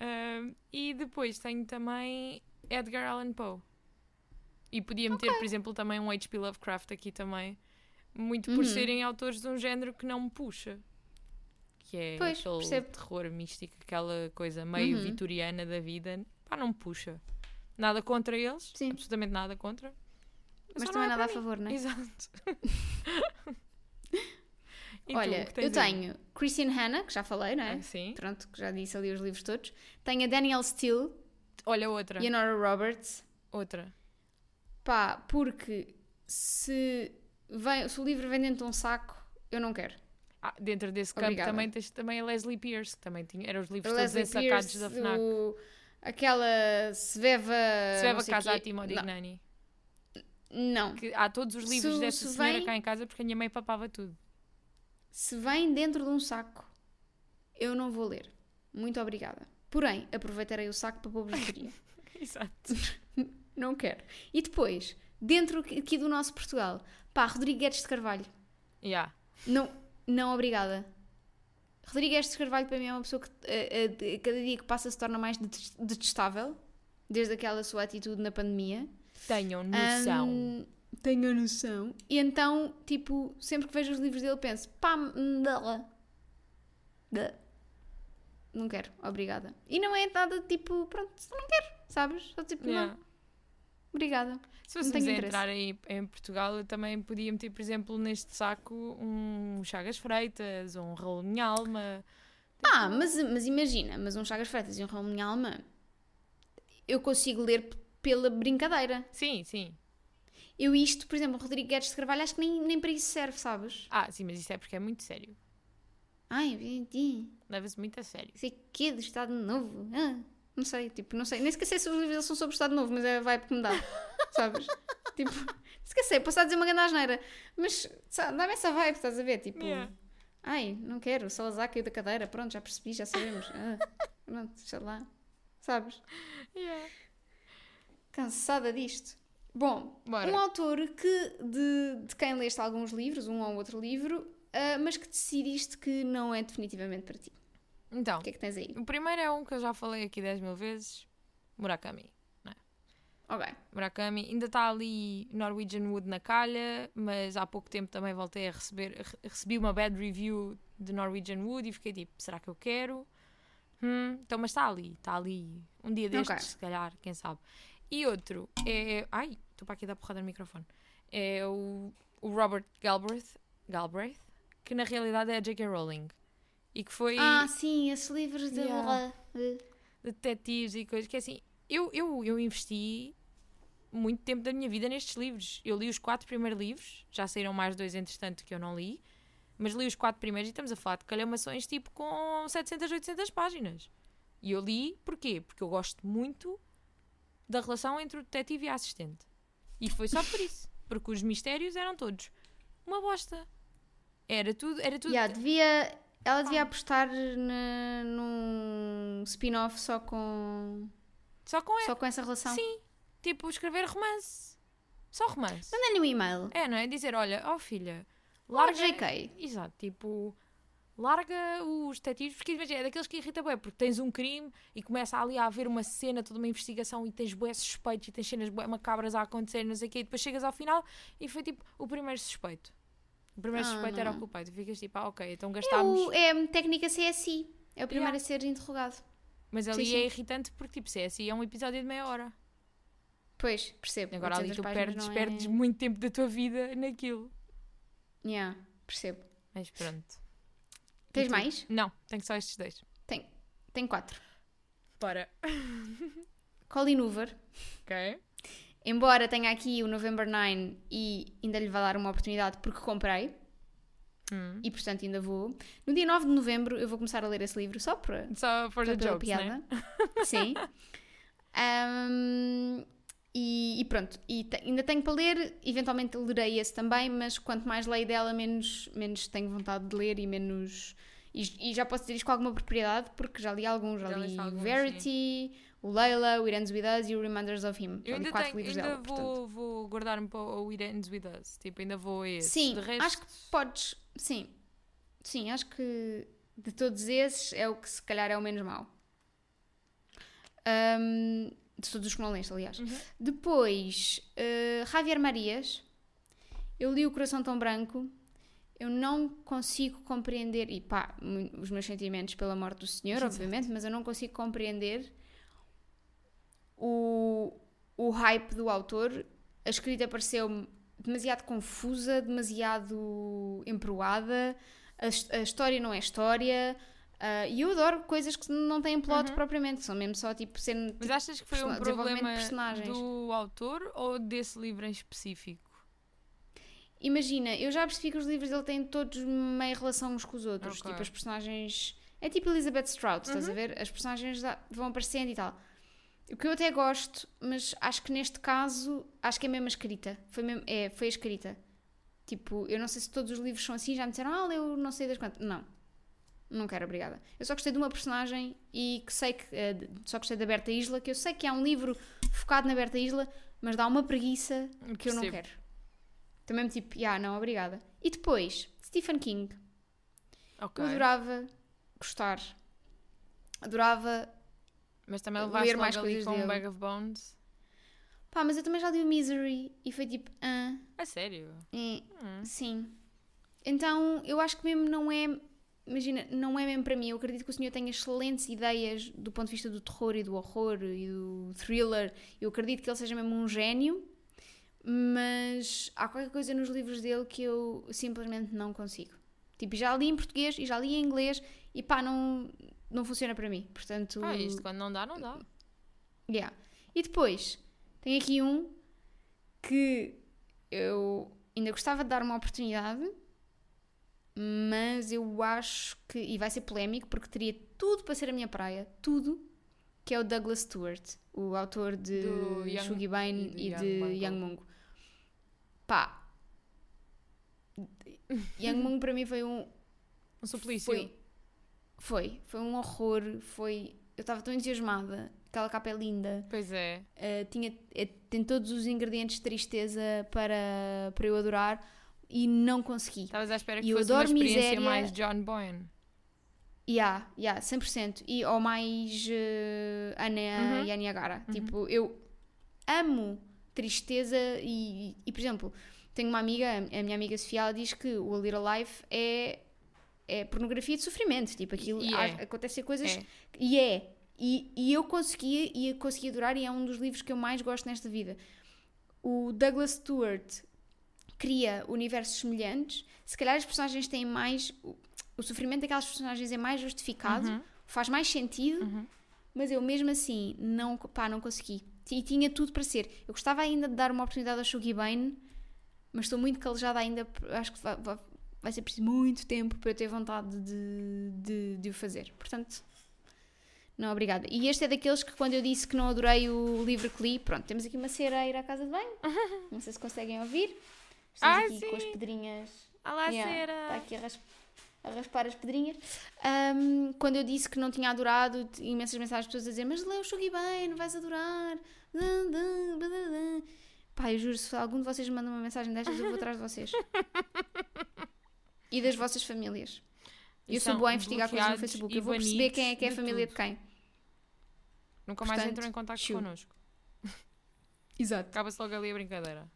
Um, e depois tenho também Edgar Allan Poe. E podia meter, por exemplo, também um H.P. Lovecraft aqui também. Muito por Uhum. serem autores de um género que não me puxa. Que é Pois, aquele percebo. terror místico, aquela coisa meio Uhum. vitoriana da vida. Pá, não me puxa. Nada contra eles. Sim. Absolutamente nada contra. Mas Só também não é nada a mim. favor, não é? Exato. Tu, Olha, tens eu aí? tenho Christine Hanna, que já falei, não é? Ah, Sim. Pronto, que já disse ali os livros todos. Tenho a Danielle Steele Olha outra. e a Nora Roberts. Outra. Pá, porque se, vem, se o livro vem dentro de um saco, eu não quero. Ah, dentro desse campo Obrigada. também tens também a Leslie Pierce, que também tinha, eram os livros todos ensacados Pierce, da FNAC. o- aquela Sveva... Sveva não sei Casati quê. Modignani. Não. Que há todos os livros Se- dessa se senhora vem- cá em casa porque a minha mãe papava tudo. Se vem dentro de um saco, eu não vou ler. Muito obrigada. Porém, aproveitarei o saco para bijuteria. Exato. não quero. E depois, dentro aqui do nosso Portugal, pá, Rodrigues de Carvalho. Yeah. Não, não obrigada. Rodrigues de Carvalho para mim é uma pessoa que eh, eh, cada dia que passa se torna mais detes- detestável, desde aquela sua atitude na pandemia. Tenham noção. Ahm, tenho a noção. E então, tipo, sempre que vejo os livros dele penso, pá, não. Não quero, obrigada. E não é nada tipo, pronto, não quero, sabes? Só tipo, Yeah. não, obrigada. Se a interesse. entrar aí em Portugal, eu também podia meter, por exemplo, neste saco um Chagas Freitas, um Raul Minha Alma. Ah, mas, mas imagina, mas um Chagas Freitas e um Raul Minha Alma, eu consigo ler pela brincadeira. Sim, sim. Eu isto, por exemplo, Rodrigo Guedes de Carvalho, acho que nem, nem para isso serve, sabes? Ah, sim, mas isso é porque é muito sério. Ai, entendi. Leva-se muito a sério. sei que do Estado Novo. Ah, não sei, tipo, não sei. Nem sequer sei se os livros são sobre o Estado Novo, mas é a vibe que me dá. sabes? Tipo, sei, posso estar a dizer uma grande asneira. Mas dá-me essa vibe, estás a ver? Tipo, Yeah. ai, não quero, o Salazar caiu da cadeira, pronto, já percebi, já sabemos. Ah, pronto, sei lá. Sabes? Yeah. Cansada disto. Bom, Bora. um autor que de, de quem leste alguns livros, um ou outro livro, ah, mas que decidiste que não é definitivamente para ti. Então, O que é que tens aí? o primeiro é um que eu já falei aqui 10 mil vezes: Murakami. Ok. Murakami ainda está ali Norwegian Wood na calha, mas há pouco tempo também voltei a receber, re- recebi uma bad review de Norwegian Wood e fiquei tipo, será que eu quero? Hum, então, mas está ali, está ali. Um dia destes, Ok. se calhar, quem sabe. E outro é. Ai, estou para aqui dar porrada no microfone. É o, o Robert Galbraith, Galbraith, que na realidade é a J.K. Rowling. E que foi Ah, sim, esses livros de. Yeah. detetives e coisas que é assim. Eu, eu, eu investi muito tempo da minha vida nestes livros. Eu li os quatro primeiros livros, já saíram mais dois entretanto que eu não li, mas li os quatro primeiros e estamos a falar de calhamações tipo com 700, 800 páginas. E eu li porquê? Porque eu gosto muito da relação entre o detetive e a assistente. E foi só por isso. Porque os mistérios eram todos uma bosta. Era tudo, era tudo. Yeah, devia, ela devia apostar na, num spin-off só com, Só com só com essa relação. Sim, tipo escrever romance. Só romance. Manda-lhe um e-mail. É, não é? Dizer, olha, ó filha, Larga larga. JK. Exato, tipo, larga os detetives, porque imagina, é daqueles que irrita bem, porque tens um crime e começa ali a haver uma cena, toda uma investigação e tens bué suspeitos e tens cenas bué macabras a acontecer, não sei o quê, e depois chegas ao final e foi tipo o primeiro suspeito. O primeiro Ah, suspeito era o não. culpado. Ficas tipo, ah, ok, então É, gastámos. o, é técnica CSI. É o primeiro Yeah. a ser interrogado. Mas ali sim, é sim. irritante porque, tipo, se é é um episódio de meia hora. Pois, percebo. Agora ali 800 tu perdes, não é- perdes muito tempo da tua vida naquilo. Yeah, percebo. Mas pronto. Tens mais? Não, tenho só estes dois. Tem, tem quatro. Para. Colin Hoover. Ok. Embora tenha aqui o November 9 e ainda lhe vai dar uma oportunidade porque comprei. Hum. E portanto ainda vou. No dia 9 de novembro eu vou começar a ler esse livro só para Só for the Só pela jokes, né? Sim. Ahm, e, e pronto, e ainda tenho para ler, eventualmente lerei esse também, mas quanto mais leio dela, menos, menos tenho vontade de ler e menos. E, e já posso dizer isto com alguma propriedade, porque já li alguns, já, Já li alguns, Verity, o Leila, o It Ends With Us e o Reminders of Him. Eu ainda, quatro tenho, livros ainda dela, portanto. vou, vou guardar-me para o It Ends With Us. Tipo, ainda vou a esse. Sim, resto, acho que podes. Sim, sim, acho que de todos esses, é o que se calhar é o menos mau. Ahm, de todos os que não leste, aliás. Uhum. Depois, eh, Javier Marias. Eu li O Coração Tão Branco. Eu não consigo compreender, e pá, os meus sentimentos pela morte do senhor, Exato. obviamente, mas eu não consigo compreender o, o hype do autor. A escrita pareceu-me demasiado confusa, demasiado emproada, a, a história não é história. ah, e eu adoro coisas que não têm plot Uhum. propriamente, são mesmo só tipo ser. Mas achas que foi um problema do autor ou desse livro em específico? Imagina, eu já percebi que os livros dele têm todos meio relação uns com os outros. Ok. Tipo, as personagens. É tipo Elizabeth Strout, estás Uhum. a ver? As personagens vão aparecendo e tal. O que eu até gosto, mas acho que neste caso, acho que é mesmo a escrita. Foi, mesmo, é, foi a escrita. Tipo, eu não sei se todos os livros são assim, já me disseram, ah, leu não sei das quantas. Não. Não quero, obrigada. Eu só gostei de uma personagem e que sei que. de- só gostei da Berta Isla, que eu sei que é um livro focado na Berta Isla, mas dá uma preguiça que eu não quero. Também me tipo, ah, não, obrigada. E depois, Stephen King. Ok. Eu adorava gostar. Adorava. Mas também levaste mais logo ali coisas com um bag of bones. Pá, mas eu também já li o Misery e foi tipo, ah, A sério? é, Hum. sim. Então, eu acho que mesmo não é. Imagina, não é mesmo para mim. Eu acredito que o senhor tenha excelentes ideias do ponto de vista do terror e do horror e do thriller. Eu acredito que ele seja mesmo um gênio, mas há qualquer coisa nos livros dele que eu simplesmente não consigo. Tipo, já li em português e já li em inglês e pá, não, não funciona para mim. Portanto, Ah, isto quando não dá, não dá. Yeah. E depois, tem aqui um que eu ainda gostava de dar uma oportunidade, mas eu acho que, e vai ser polémico, porque teria tudo para ser a minha praia, tudo, que é o Douglas Stewart, o autor de Young- Shuggy Bane e e de. Young Mungo. Pá, Young Mungo para mim foi um, Um suplício. foi, foi, foi um horror, foi, eu estava tão entusiasmada, aquela capa é linda, Pois é. Uh, tinha, eh, tem todos os ingredientes de tristeza para, para eu adorar e não consegui. Estavas à espera E que eu fosse uma experiência miséria. mais John Boyne. Yeah, yeah, 100%. E, ou mais uh, Ana Uhum. e a Niagara. Tipo, eu amo tristeza e, e, por exemplo, tenho uma amiga, a minha amiga Sofia, ela diz que o A Little Life é, é pornografia de sofrimento. Tipo, aquilo há- é. acontecem coisas É. E é. E, e eu conseguia, e consegui adorar, e é um dos livros que eu mais gosto nesta vida. O Douglas Stewart cria universos semelhantes. Se calhar as personagens têm mais. O, o sofrimento daquelas personagens é mais justificado, Uhum. faz mais sentido, Uhum. mas eu mesmo assim não, pá, não consegui. E tinha tudo para ser. Eu gostava ainda de dar uma oportunidade ao Shuggy Bane, mas estou muito calejada ainda. Acho que vai, ser preciso muito tempo para eu ter vontade de, de, de o fazer. Portanto, não, obrigada. E este é daqueles que quando eu disse que não adorei o livro que li, pronto, temos aqui uma cera a ir à casa de banho. Não sei se conseguem ouvir. Estamos Ah, aqui com as sim. pedrinhas. Olá, Yeah, cera. Está aqui a, ras- a raspar as pedrinhas. Ahm, quando eu disse que não tinha adorado, imensas mensagens de pessoas a dizer: Mas lê o Shuggy bem, não vais adorar. Dã, dã, dã, dã, dã." Pá, eu juro, se algum de vocês me manda uma mensagem destas, eu vou atrás de vocês. e das vossas famílias. E Eu sou boa a investigar coisas no Facebook. Eu vou perceber quem é que é a de família de tudo. quem. Nunca mais Portanto, entram em contato connosco. Exato. Acaba-se logo ali a brincadeira.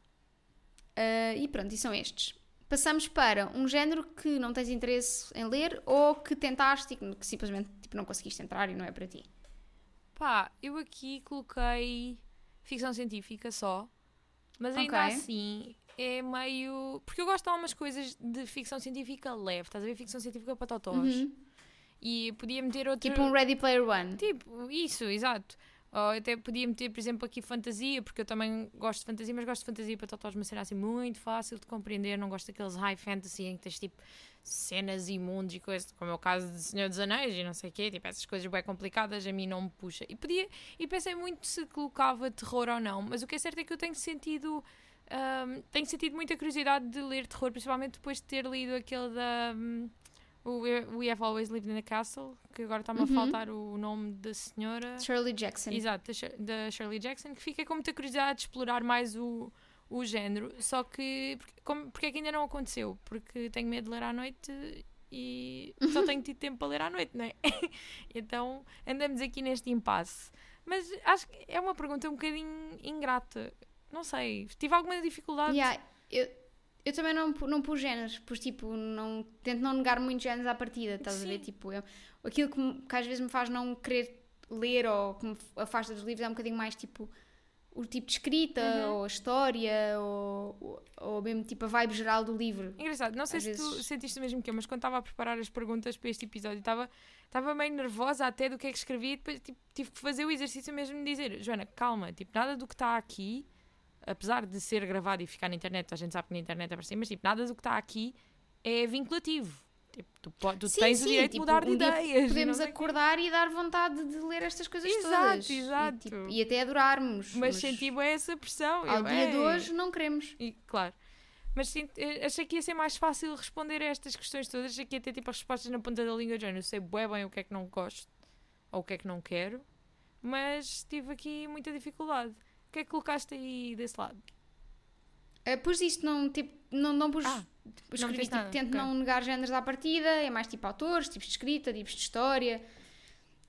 Ah, e pronto, e são estes. Passamos para um género que não tens interesse em ler ou que tentaste e que, simplesmente tipo, não conseguiste entrar e não é para ti. Pá, eu aqui coloquei ficção científica só, mas ainda Ok. assim é meio. Porque eu gosto de algumas coisas de ficção científica leve, estás a ver? Ficção científica para totós. Uhum. E podia meter outro. Tipo um Ready Player One. Tipo, isso, exato. Ou até podia meter, por exemplo, aqui fantasia, porque eu também gosto de fantasia, mas gosto de fantasia para totós, uma cena assim muito fácil de compreender. Não gosto daqueles high fantasy em que tens tipo cenas e mundos e coisas, como é o caso de Senhor dos Anéis e não sei o quê, tipo essas coisas bem complicadas, a mim não me puxa. E podia, e pensei muito se colocava terror ou não, mas o que é certo é que eu tenho sentido. Ahm, tenho sentido muita curiosidade de ler terror, principalmente depois de ter lido aquele da. o We Have Always Lived in a Castle, que agora está-me Uhum. a faltar o nome da senhora. Shirley Jackson. Exato, da Shir- da Shirley Jackson, que fiquei com muita curiosidade de explorar mais o, o género. Só que, porque, como, porque é que ainda não aconteceu? Porque tenho medo de ler à noite e só tenho tido tempo para ler à noite, não é? então andamos aqui neste impasse. Mas acho que é uma pergunta um bocadinho ingrata. Não sei, tive alguma dificuldade. Yeah, eu, eu também não, não pus géneros, pus tipo, não, tento não negar muitos géneros à partida, estás a ver? Sim. Tipo, eu, aquilo que, que às vezes me faz não querer ler ou que me afasta dos livros é um bocadinho mais tipo o tipo de escrita, Uhum. ou a história, ou, ou, mesmo tipo a vibe geral do livro. Engraçado, não sei Às se tu vezes- sentiste o mesmo que eu, mas quando estava a preparar as perguntas para este episódio, estava, estava meio nervosa até do que é que escrevi e depois tipo, tive que fazer o exercício mesmo de dizer, Joana, calma, tipo, nada do que está aqui, apesar de ser gravado e ficar na internet, a gente sabe que na internet é para cima, mas tipo, nada do que está aqui é vinculativo. Tipo, tu, tu Sim, tens sim, o direito tipo, de mudar de um ideias. Podemos não acordar e dar vontade de ler estas coisas Exato, todas. exato. E, tipo, e até adorarmos. Mas senti bem essa pressão. ao eu, dia de "Ei". hoje não queremos. E, claro. Mas sim, eh, achei que ia ser mais fácil responder a estas questões todas. Achei que ia ter tipo as respostas na ponta da língua. Já eu sei bué bem o que é que não gosto ou o que é que não quero, mas tive aqui muita dificuldade. O que é que colocaste aí desse lado? Uh, pus isto, não, tipo, não, não pus. Ah, escrevi, meteste tipo, tento ok. não negar géneros à partida, é mais tipo autores, tipos de escrita, tipos de história,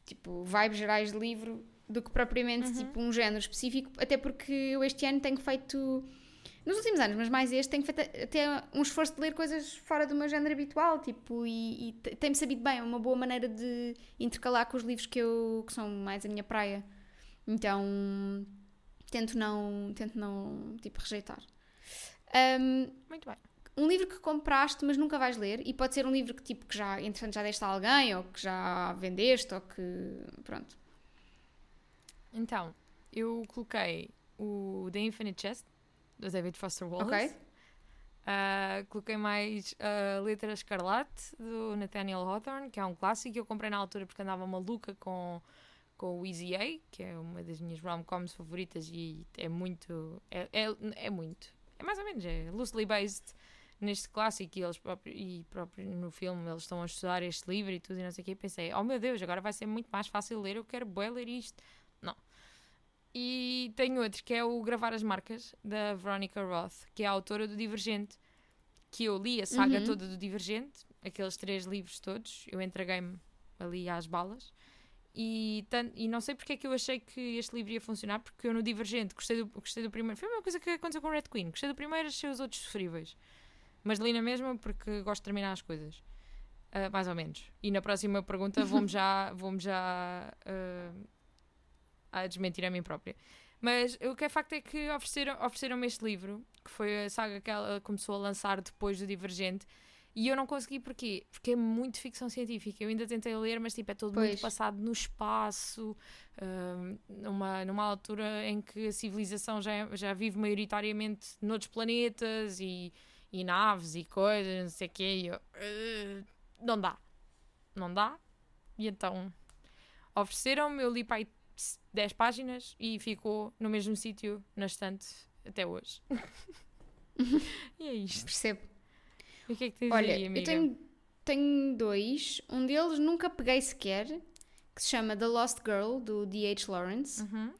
tipo vibes gerais de livro, do que propriamente Uhum. tipo um género específico, até porque eu este ano tenho feito, nos últimos anos, mas mais este, tenho feito até um esforço de ler coisas fora do meu género habitual, tipo, e, e te- tem-me sabido bem, é uma boa maneira de intercalar com os livros que, eu, que são mais a minha praia. Então, tento não, tento não, tipo, rejeitar. Um, Muito bem. um livro que compraste, mas nunca vais ler, e pode ser um livro que tipo que já, entretanto, já deste a alguém, ou que já vendeste, ou que pronto. Então, eu coloquei o The Infinite Chest, do David Foster Wallace. Ok? Ah, coloquei mais a Letra Escarlate, do Nathaniel Hawthorne, que é um clássico que eu comprei na altura porque andava maluca com, com o Easy A, que é uma das minhas rom-coms favoritas e é muito. É, é, é muito. É mais ou menos, é loosely based neste clássico e eles próprio, e próprio no filme eles estão a estudar este livro e tudo e não sei o quê. E pensei, oh meu Deus, agora vai ser muito mais fácil ler, eu quero bué ler isto. Não. E tenho outro que é o Gravar as Marcas, da Veronica Roth, que é a autora do Divergente, que eu li a saga Uhum. toda do Divergente, aqueles três livros todos, eu entreguei-me ali às balas. E, e não sei porque é que eu achei que este livro ia funcionar, porque eu no Divergente gostei do, gostei do primeiro. Foi a mesma coisa que aconteceu com Red Queen. Gostei do primeiro, achei os outros sofríveis. Mas li na mesma porque gosto de terminar as coisas. Ah, mais ou menos. E na próxima pergunta vou-me já, vou já ah, a desmentir a mim própria. Mas o que é facto é que ofereceram- ofereceram-me este livro, que foi a saga que ela começou a lançar depois do Divergente, e eu não consegui porquê? Porque é muito ficção científica. Eu ainda tentei ler, mas tipo, é todo muito Pois. passado no espaço, hum, numa, numa altura em que a civilização já, já vive maioritariamente noutros planetas e, e naves e coisas, não sei o quê. E eu, "Eh, não dá. Não dá. E então ofereceram-me, eu li para aí 10 páginas e ficou no mesmo sítio, na estante, até hoje. e é isto. Percebo. E o que é que tens Olha, aí, amiga? eu tenho, tenho dois. Um deles nunca peguei sequer, que se chama The Lost Girl, do D.H. Lawrence. Uhum.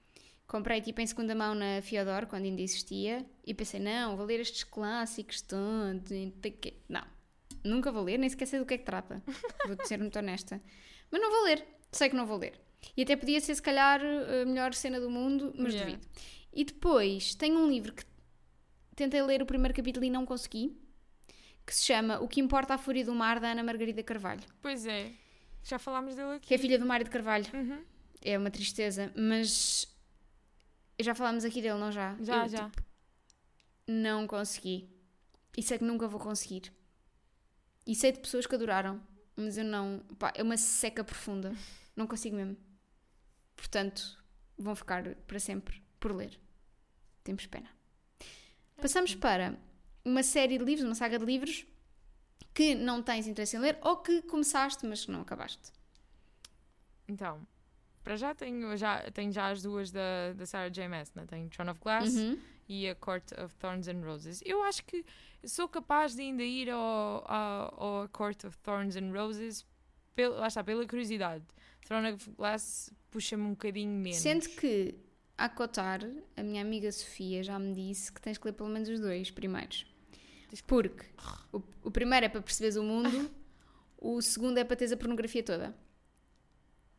Comprei tipo em segunda mão na Fiodor, quando ainda existia, e pensei, não, vou ler estes clássicos todos. Não, nunca vou ler, nem sequer sei do que é que trata. vou ser muito honesta. Mas não vou ler, sei que não vou ler. E até podia ser, se calhar, a melhor cena do mundo, mas Yeah. duvido. E depois, tenho um livro que tentei ler o primeiro capítulo e não consegui, que se chama O que Importa a Fúria do Mar, da Ana Margarida Carvalho, Pois é. Já falámos dele aqui. que é filha do Mário de Carvalho. Uhum. É uma tristeza, mas já falámos aqui dele, não já? Já, Eu, já. tipo, não consegui. E sei que nunca vou conseguir. E sei de pessoas que adoraram, mas eu não. Pá, é uma seca profunda. Não consigo mesmo. Portanto, vão ficar para sempre por ler. Temos pena. Passamos para uma série de livros, uma saga de livros que não tens interesse em ler ou que começaste, mas que não acabaste. Então, para já tenho já, tenho já as duas da, da Sarah J. Maas, né? Tenho Throne of Glass Uhum. e a Court of Thorns and Roses. Eu acho que sou capaz de ainda ir ao, ao, ao A Court of Thorns and Roses pelo, lá está, pela curiosidade. Throne of Glass puxa-me um bocadinho menos. Sendo que, a cotar, a minha amiga Sofia já me disse que tens que ler pelo menos os dois primeiros. Porque o, o primeiro é para perceberes o mundo, O segundo é para teres a pornografia toda.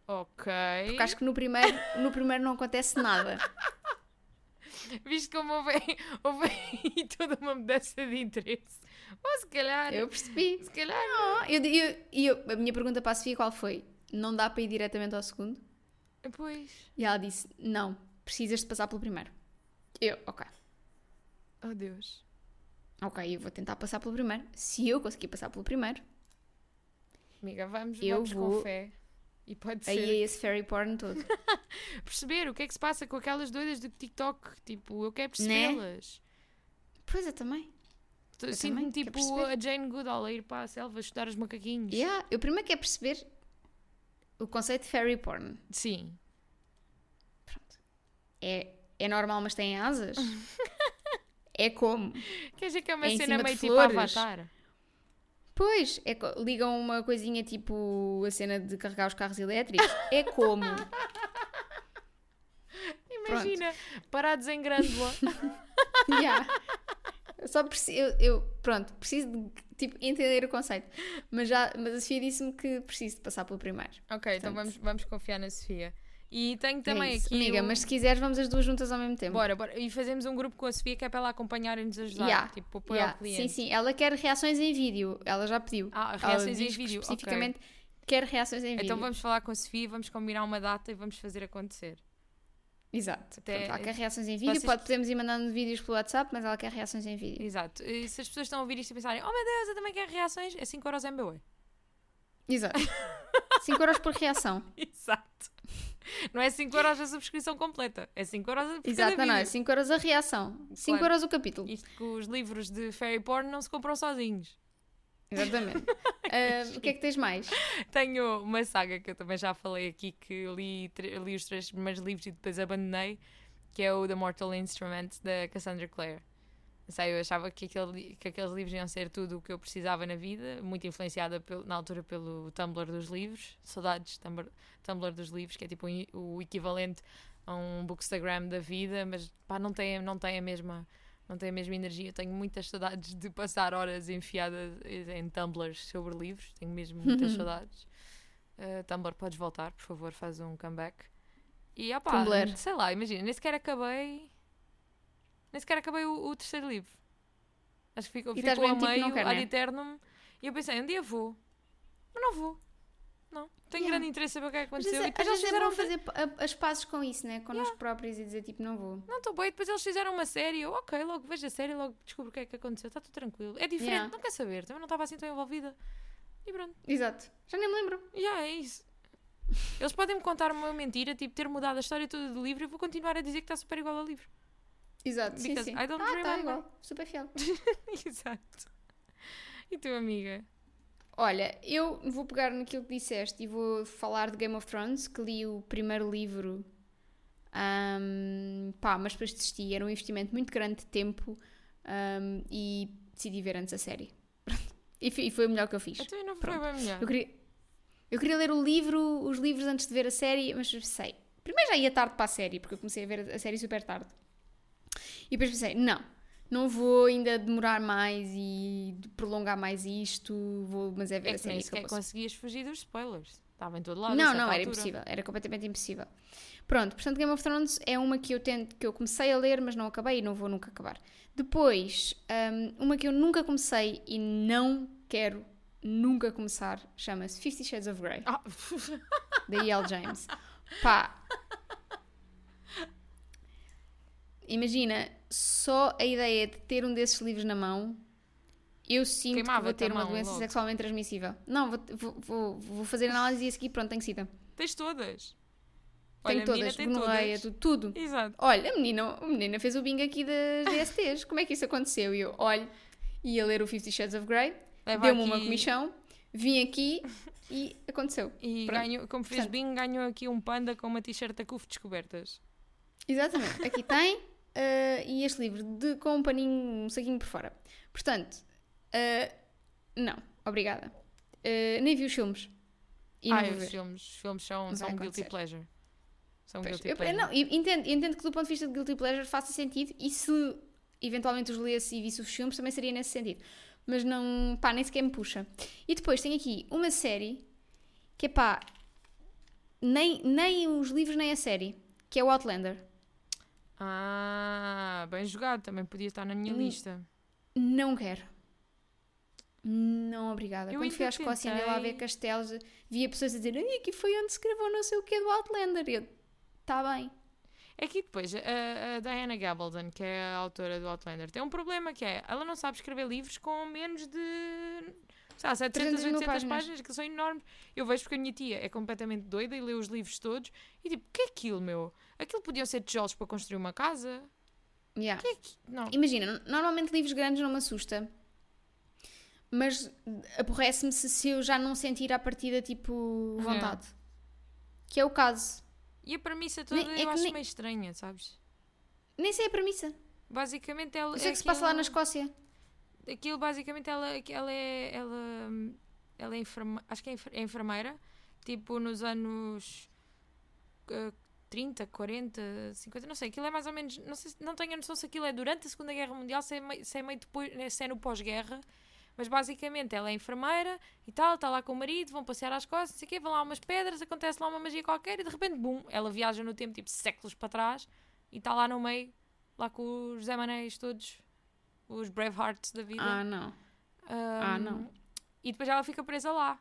Ok. Porque acho que no primeiro, no primeiro não acontece nada. Visto como houve, houve toda uma mudança de interesse. Ou se calhar. Eu percebi. Se calhar. Não, eu, eu, eu- a minha pergunta para a Sofia qual foi? Não dá para ir diretamente ao segundo? Pois. E ela disse: Não, precisas de passar pelo primeiro. Eu, ok. Oh Deus. Ok, eu vou tentar passar pelo primeiro. Se eu conseguir passar pelo primeiro, Amiga, vamos, Eu vamos com vou- fé. E pode aí ser. é esse fairy porn todo. Perceber o que é que se passa com aquelas doidas do TikTok. Tipo, eu quero Né? percebê-las. pois eu também. Sinto-me tipo a Jane Goodall a ir para a selva estudar os macaquinhos. Yeah, eu primeiro quero perceber o conceito de fairy porn. Sim. É, é normal, mas tem asas? é como? Quer dizer que é uma É cena meio tipo avatar? Pois, é ligam uma coisinha tipo a cena de carregar os carros elétricos. É como? Imagina, parados em grândula. Yeah. Eu só preciso, eu, eu, pronto, preciso de tipo, entender o conceito. Mas, já, mas a Sofia disse-me que preciso de passar pelo primeiro. ok, então Portanto- vamos, vamos confiar na Sofia. E tenho É também isso. aqui. Amiga, o- mas se quiseres, vamos as duas juntas ao mesmo tempo. Bora, bora. E fazemos um grupo com a Sofia que é para ela acompanhar e nos ajudar. Yeah, Tipo, apoio Yeah, ao cliente. Sim, sim, ela quer reações em vídeo. Ela já pediu. Ah, reações em vídeo. Especificamente, quer reações em vídeo. Então vamos falar com a Sofia, vamos combinar uma data e vamos fazer acontecer. Exato. Até- Pronto, ela quer reações em vídeo. Vocês- Pode, podemos ir mandando vídeos pelo WhatsApp, mas ela quer reações em vídeo. Exato. E se as pessoas estão a ouvir isto e pensarem, oh meu Deus, eu também quero reações, é 5 euros MBA. Exato. 5 euros por reação. Exato. Não é 5 euros a subscrição completa, é 5 euros por Exato, não, é vídeo. 5 euros a reação. 5 Claro. euros o capítulo. Isto que os livros de fairy porn não se compram sozinhos. Exatamente. Ah, o que é que tens mais? Tenho uma saga que eu também já falei aqui, que li, li os três primeiros livros e depois abandonei, que é o The Mortal Instrument, da Cassandra Clare. Sei, eu achava que, aquele, que aqueles livros iam ser tudo o que eu precisava na vida, muito influenciada pel- na altura pelo Tumblr dos livros, saudades Tumblr, Tumblr dos livros, que é tipo um o equivalente a um bookstagram da vida, mas pá, não tem, não tem a mesma não tem a mesma energia. Eu tenho muitas saudades de passar horas enfiada em Tumblrs sobre livros, tenho mesmo muitas saudades. Uh, Tumblr, podes voltar, por favor, faz um comeback. E opá, Tumblr. sei lá, imagina, nem sequer acabei. Nem sequer acabei o, o terceiro livro. Acho que ficou, E ficou a tipo, meio, não quero, ad né? eternum. E eu pensei, um dia vou. Mas não vou. Não. Tenho Yeah. grande interesse em saber o que é que aconteceu. vezes, e depois eles é fizeram. bom fazer as pazes com isso, né? Connosco próprios e dizer tipo, não vou. Não estou bem, depois eles fizeram uma série. Eu, ok, logo vejo a série, logo descubro o que é que aconteceu. Está tudo tranquilo. É diferente, Yeah. não quer saber. Também não estava assim tão envolvida. E pronto. Exato. Já nem me lembro. E yeah, é isso. Eles podem me contar uma mentira, tipo ter mudado a história toda do livro e eu vou continuar a dizer que está super igual ao livro. Exato, sim, Because sim. I don't ah, tá remember. igual. Super fiel. Exato. E tu, amiga? Olha, eu vou pegar naquilo que disseste e vou falar de Game of Thrones, que li o primeiro livro. ahm, pá, mas depois desisti. Era um investimento muito grande de tempo ahm, e decidi ver antes a série. e, foi, e foi o melhor que eu fiz. Tua não foi Pronto. bem melhor. Eu queria, eu queria ler o livro, os livros antes de ver a série, mas pensei. Primeiro já ia tarde para a série, porque eu comecei a ver a série super tarde. E depois pensei, não, não vou ainda demorar mais e prolongar mais isto, vou, mas é ver É a que série que sequer posso. conseguias fugir dos spoilers. Estava em todo lado. Não, não, era altura. impossível, era completamente impossível. Pronto, portanto, Game of Thrones é uma que eu tento, que eu comecei a ler, mas não acabei e não vou nunca acabar. Depois, hum, uma que eu nunca comecei e não quero nunca começar, chama-se Fifty Shades of Grey. Ah, da E.L. James. Pá. Imagina, só a ideia de ter um desses livros na mão, eu sinto que vou ter uma doença logo. sexualmente transmissível. Não, vou, vou, vou, fazer análise e a seguir, pronto, tenho sida. tens todas. Tenho Olha, todas, gonorreia, tudo, tudo. Exato. Olha, a menina, a menina fez o bingo aqui das DSTs. Como é que isso aconteceu? E eu, olha, ia ler o Fifty Shades of Grey, deu-me uma comissão, vim aqui e aconteceu. E Pronto. ganho, como fez Portanto- bem, ganhou aqui um panda com uma t-shirt a cufo descobertas. Exatamente, aqui tem. Eh, e este livro de, com um paninho, um saquinho por fora. Portanto, eh, não, obrigada. Eh, nem vi os filmes. E vou os filmes, os filmes são, Não são guilty pleasure. São Pois, guilty eu, pleasure. não, entendo, entendo que do ponto de vista de Guilty Pleasure faça sentido e se eventualmente os lesse e visse os filmes também seria nesse sentido. Mas não, pá, nem sequer me puxa. E depois tem aqui uma série que é pá, nem, nem os livros nem a série, que é o Outlander. Ah, bem jogado, também podia estar na minha Hum, lista. Não quero. Não, obrigada. Eu Quando fui à Escócia andei lá a ver tentei. castelos, via pessoas a dizer aqui foi onde se gravou não sei o que do Outlander. E eu, tá bem. É que depois a, a Diana Gabaldon, que é a autora do Outlander, tem um problema que é ela não sabe escrever livros com menos de sei lá, 700, 300 mil 800 páginas. páginas, que são enormes. Eu vejo porque a minha tia é completamente doida e lê os livros todos e tipo, o que é aquilo, meu? Aquilo podiam ser tijolos para construir uma casa? Yeah. Que é que. Não. Imagina, normalmente livros grandes não me assusta. Mas aborrece-me se, se eu já não sentir à partida, tipo, Yeah. vontade. Que é o caso. E a premissa toda Nem- é eu que acho nem- meio estranha, sabes? Nem sei a premissa. Basicamente sei o que se passa lá na Escócia. Aquilo basicamente ela, ela é. Ela, ela é enferma, acho que é é enfermeira, tipo nos anos eh, 30, 40, 50, não sei, aquilo é mais ou menos. Não, sei, se- não tenho a noção se aquilo é durante a Segunda Guerra Mundial, se é meio, se é meio depois, né, se é no pós-guerra. Mas basicamente ela é enfermeira e tal, está lá com o marido, vão passear às costas, não sei o quê, vão lá umas pedras, acontece lá uma magia qualquer e de repente, bum, ela viaja no tempo, tipo séculos para trás e está lá no meio, lá com os Zé todos, os Bravehearts da vida. Ah, não. Ah, Um, não. E depois ela fica presa lá,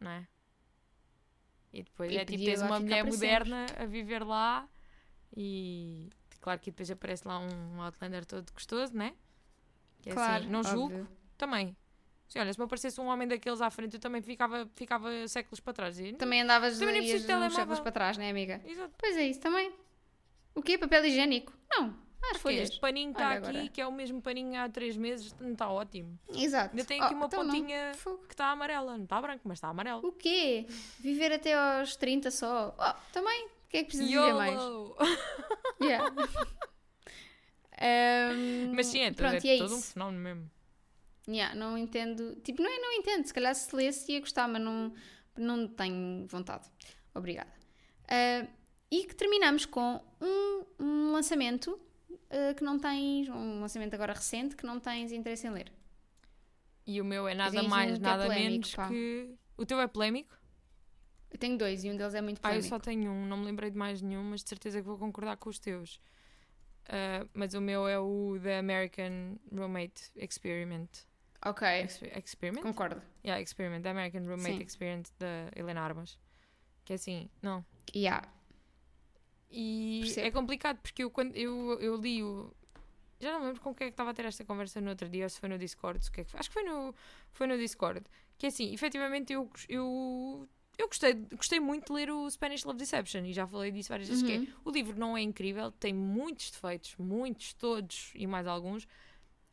não é? E depois E é tipo, tens uma mulher moderna a viver lá e claro que depois aparece lá um Outlander todo gostoso, né? Que é claro. assim, não julgo, óbvio. também. Se, olha, se me aparecesse um homem daqueles à frente, eu também ficava, ficava séculos para trás. E, Também andavas Também nem preciso de séculos para trás, né, amiga? Exato. Pois é, isso também. O quê? Papel higiênico? Não. As Porque folhas. este paninho está aqui, agora. que é o mesmo paninho há três meses, não está ótimo. Exato. Ainda tem Oh, aqui uma então não. pontinha Fogo. que está amarela. Não está branco, mas está amarelo. O quê? Viver até aos 30 só? Oh, também? O que é que precisa viver mais? Yeah. Ahm, Mas sim, é, pronto, é é todo um fenómeno mesmo. Yeah, não entendo. Tipo, não é não entendo. Se calhar se lesse ia gostar, mas não, não tenho vontade. Obrigada. Ah, e que terminamos com um, um lançamento ah, que não tens, um lançamento agora recente que não tens interesse em ler. E o meu é nada mais, é nada polémico, menos pá. que. O teu é polémico? Eu tenho dois e um deles é muito Ah, eu polémico. só tenho um, não me lembrei de mais nenhum, mas de certeza que vou concordar com os teus. Ah, mas o meu é o The American Roommate Experiment. Ok, Exper- Experiment? concordo. Yeah, Experiment. The American Roommate Sim. Experiment da Helena Armas. Que é assim, não. Yeah. E Percebo. é complicado porque eu, quando eu, eu li o. Já não lembro com quem é que estava a ter esta conversa no outro dia, ou se foi no Discord, o que é que foi. Acho que foi no, foi no Discord. Que é assim, efetivamente eu, eu, eu gostei, gostei muito de ler o Spanish Love Deception e já falei disso várias vezes. Que é, Uhum. o livro não é incrível, tem muitos defeitos, muitos, todos e mais alguns,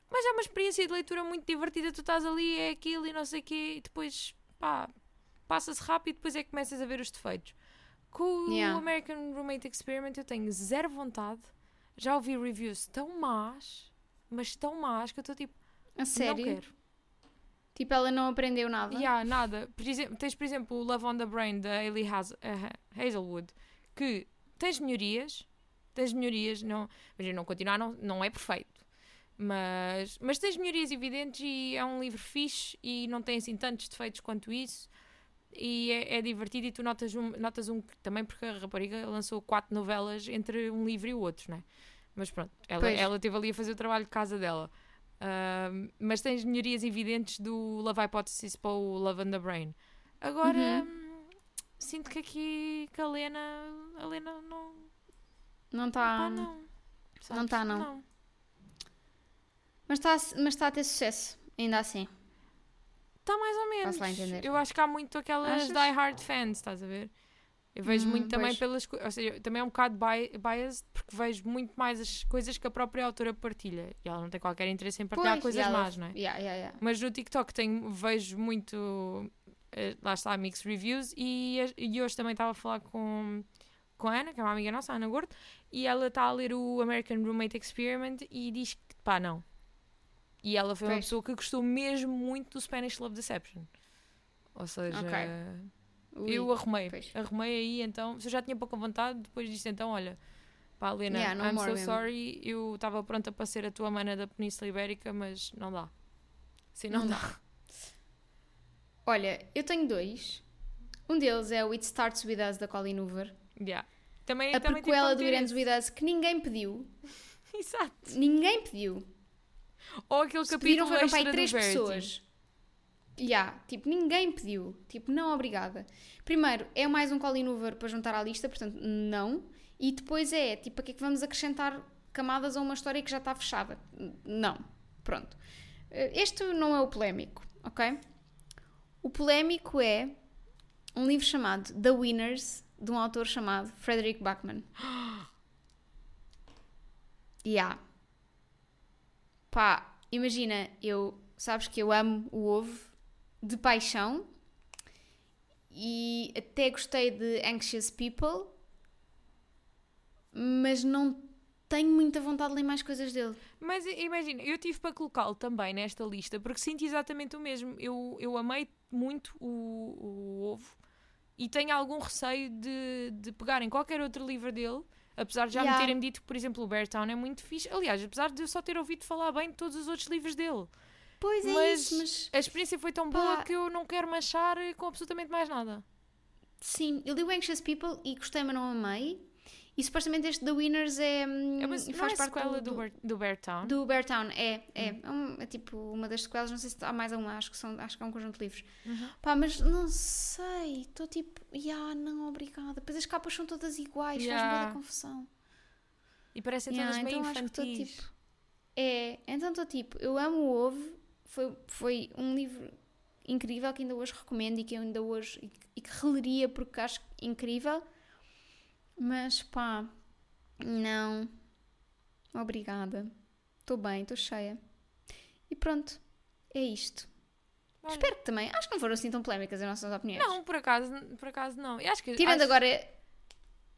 mas é uma experiência de leitura muito divertida. Tu estás ali, é aquilo e não sei o quê, e depois pá, passa-se rápido e depois é que começas a ver os defeitos. Com Yeah. o American Roommate Experiment eu tenho zero vontade. Já ouvi reviews tão más, mas tão más que eu estou tipo, A sério? não quero. Tipo, ela não aprendeu nada? Yeah, nada. Por exemplo, tens, por exemplo, o Love on the Brain da Hayley Haz- eh, Hazelwood, que tens melhorias, tens melhorias, não, mas não continuar, não, não é perfeito. Mas, mas tens melhorias evidentes e é um livro fixe e não tem assim tantos defeitos quanto isso. E é, é divertido e tu notas um, notas um também porque a rapariga lançou quatro novelas entre um livro e o outro, né? Mas pronto, ela, Pois. ela teve ali a fazer o trabalho de casa dela. Ahm, mas tens melhorias evidentes do Love Hypothesis para o Love on the Brain. Agora, Uhum. hum, sinto que aqui que a Lena, a Lena não. Não está. pá, não. Sabes? tá, não. Mas está mas tá a ter sucesso, ainda assim. Está mais ou menos. Posso lá entender. Eu acho que há muito aquelas Achas? die-hard fans, estás a ver? Eu vejo Hum, muito também pois. pelas coisas. Ou seja, também é um bocado bi- biased porque vejo muito mais as coisas que a própria autora partilha. E ela não tem qualquer interesse em partilhar Pois, coisas ela- más, não é? Yeah, yeah, yeah. Mas no TikTok tenho, vejo muito. eh, lá está, mixed reviews. E, e hoje também estava a falar com, com a Ana, que é uma amiga nossa, a Ana Gordo. E ela está a ler o American Roommate Experiment e diz que, pá, não. E ela foi uma Pois. pessoa que gostou mesmo muito do Spanish Love Deception. Ou seja, Ok. Ui. eu arrumei. pois. Arrumei aí então. Se eu já tinha pouca vontade, depois disse então: olha, pá, Helena, Yeah, I'm so mesmo. sorry. Eu estava pronta para ser a tua mana da Península Ibérica, mas não dá. Sim, não, Não dá. Olha, eu tenho dois. Um deles é o It Starts With Us da Colin Hoover. Yeah. Também, A também prequela que do It Ends With Us que ninguém pediu. Exato. Ninguém pediu. Ou aquele Se pediram capítulo para extra aí três pessoas. Já, tipo, ninguém pediu. Tipo, não, obrigada. Primeiro, é mais um Colin Hoover para juntar à lista, portanto, não. E depois é, tipo, para que é que vamos acrescentar camadas a uma história que já está fechada? Não. Pronto. Eh, Este não é o polémico, ok? O polémico é um livro chamado The Winners, de um autor chamado Frederick Bachman. Yeah. Pá, imagina, eu, sabes que eu amo o ovo de paixão e até gostei de Anxious People, mas não tenho muita vontade de ler mais coisas dele. Mas imagina, eu tive para colocá-lo também nesta lista porque sinto exatamente o mesmo. Eu, eu amei muito o, o ovo e tenho algum receio de, de pegar em qualquer outro livro dele. Apesar de já Yeah. me terem dito que, por exemplo, o Bear Town é muito fixe. Aliás, apesar de eu só ter ouvido falar bem de todos os outros livros dele. Pois é Mas- isso, mas A experiência foi tão Pá. boa que eu não quero manchar com absolutamente mais nada. sim, eu li o Anxious People e gostei, mas não amei. E supostamente este The Winners é. hum, É uma, faz é parte sequela do, do, Bear, do Bear Town? Do Bear Town, é, é. É, um- é tipo uma das sequelas, não sei se há mais uma, acho que, são, acho que é um conjunto de livros. Uhum. Pá, mas não sei, estou tipo, ya, não, obrigada. Depois as capas são todas iguais, Ya. faz-me toda confusão. E parecem Ya, todas meio então acho que estou infantis. tipo. É, então estou tipo, eu amo o Ovo, foi, foi um livro incrível que ainda hoje recomendo e que eu ainda hoje. e que- e que releria porque acho incrível, mas pá, não, obrigada. Estou bem, estou cheia. E pronto, é isto. Olha. Espero que também. Acho que não foram assim tão polémicas as nossas opiniões. Não, por acaso, por acaso não. Eu acho que, Tirando acho- agora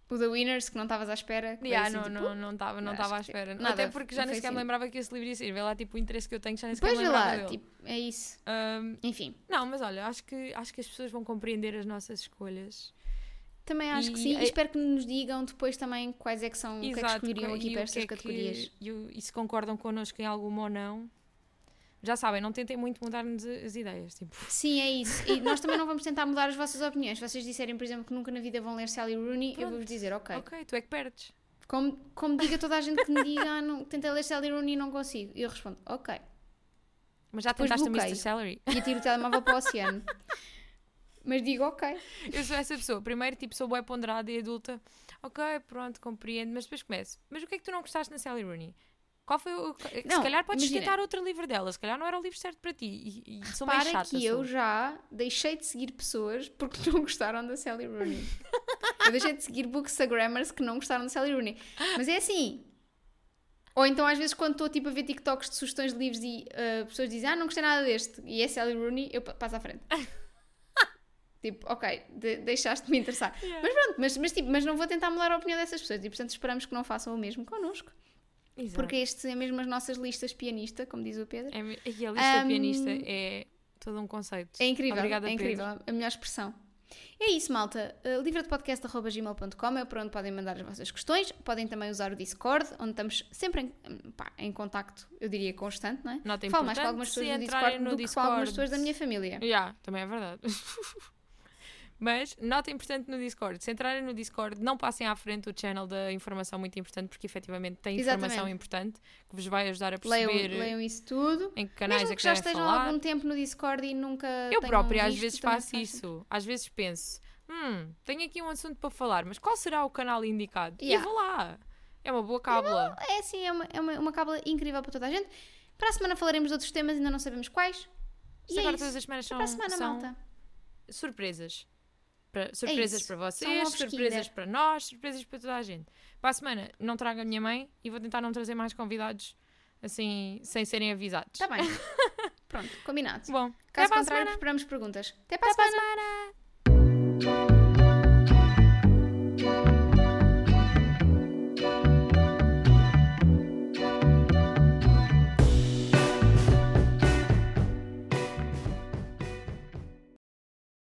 o The Winners, que não estavas à espera. Yeah, assim, não, tipo, não, não estava não estava à espera. nada, Até porque já nem sequer me assim. lembrava que esse livro ia sair. Vê lá, tipo, o interesse que eu tenho, já nem sequer me lembrava lá, dele. tipo, é isso. Ahm, Enfim, não, mas olha, acho que, acho que as pessoas vão compreender as nossas escolhas. Também acho que E- sim. e- E espero que nos digam depois também quais é que são, o que é que Exato, escolheriam aqui o para que estas é que- categorias. E, o- e se concordam connosco em alguma ou não. Já sabem, não tentem muito mudar-nos as ideias. Tipo, Sim, é isso. E nós também não vamos tentar mudar as vossas opiniões. Se vocês disserem, por exemplo, que nunca na vida vão ler Sally Rooney, eu Pronto. vou-vos dizer, ok. ok, tu é que perdes. Como, como diga toda a gente que me diga, ah, não, tentei ler Sally Rooney e não consigo. E eu respondo, ok. Mas já Depois tentaste o bloqueio. Mr. Salary. E atiro o telemóvel para o oceano. Mas digo, ok. Eu sou essa pessoa. Primeiro, tipo, sou bué ponderada e adulta. Ok, pronto, compreendo. Mas depois começo. Mas o que é que tu não gostaste na Sally Rooney? Qual foi o... se Não, calhar podes imagina. tentar outro livro dela. Se calhar não era o livro certo para ti. E, e sou meio Para chata. que eu sou. já deixei de seguir pessoas porque não gostaram da Sally Rooney. eu deixei de seguir bookstagrammers que não gostaram da Sally Rooney. Mas é assim. Ou então às vezes quando estou tipo a ver TikToks de sugestões de livros e uh, pessoas dizem ah, não gostei nada deste e é Sally Rooney, eu pa- passo à frente. tipo, ok, de- deixaste de me interessar. Yeah. Mas pronto, mas, mas, tipo, mas não vou tentar mudar a opinião dessas pessoas e portanto esperamos que não façam o mesmo connosco. Exato. Porque este é mesmo as nossas listas pianista, como diz o Pedro. É, e a lista Ahm, pianista é todo um conceito. É incrível, Obrigada, é incrível, a melhor expressão. É isso, malta. Uh, livrodepodcast.gmail.com é para onde podem mandar as vossas questões. Podem também usar o Discord, onde estamos sempre em, pá, em contacto, eu diria constante, não é? Nota Falo mais com algumas pessoas do entrarem Discord no do que com algumas Discord- pessoas da minha família. Yeah, também é verdade. Mas, nota importante no Discord. Se entrarem no Discord, não passem à frente o channel da informação muito importante, porque efetivamente tem informação Exatamente. importante que vos vai ajudar a Leiam, perceber leiam isso tudo. em que canais Mesmo é que que já estejam falar. algum tempo no Discord e nunca Eu própria às vezes faço isso. Às vezes penso, hum, tenho aqui um assunto para falar, mas qual será o canal indicado? E Yeah. eu vou lá. É uma boa cábula. É assim, é uma, é uma, uma cábula incrível para toda a gente. Para a semana falaremos de outros temas, ainda não sabemos quais. E é agora isso. todas as semanas são, para a semana, são malta. surpresas. Para- surpresas isso. para vocês, surpresas para nós, surpresas para toda a gente. Para a semana não trago a minha mãe e vou tentar não trazer mais convidados assim, sem serem avisados. Está bem. Pronto, combinado. Bom, Caso contrário, semana. preparamos perguntas. Até para a Até para semana. a semana.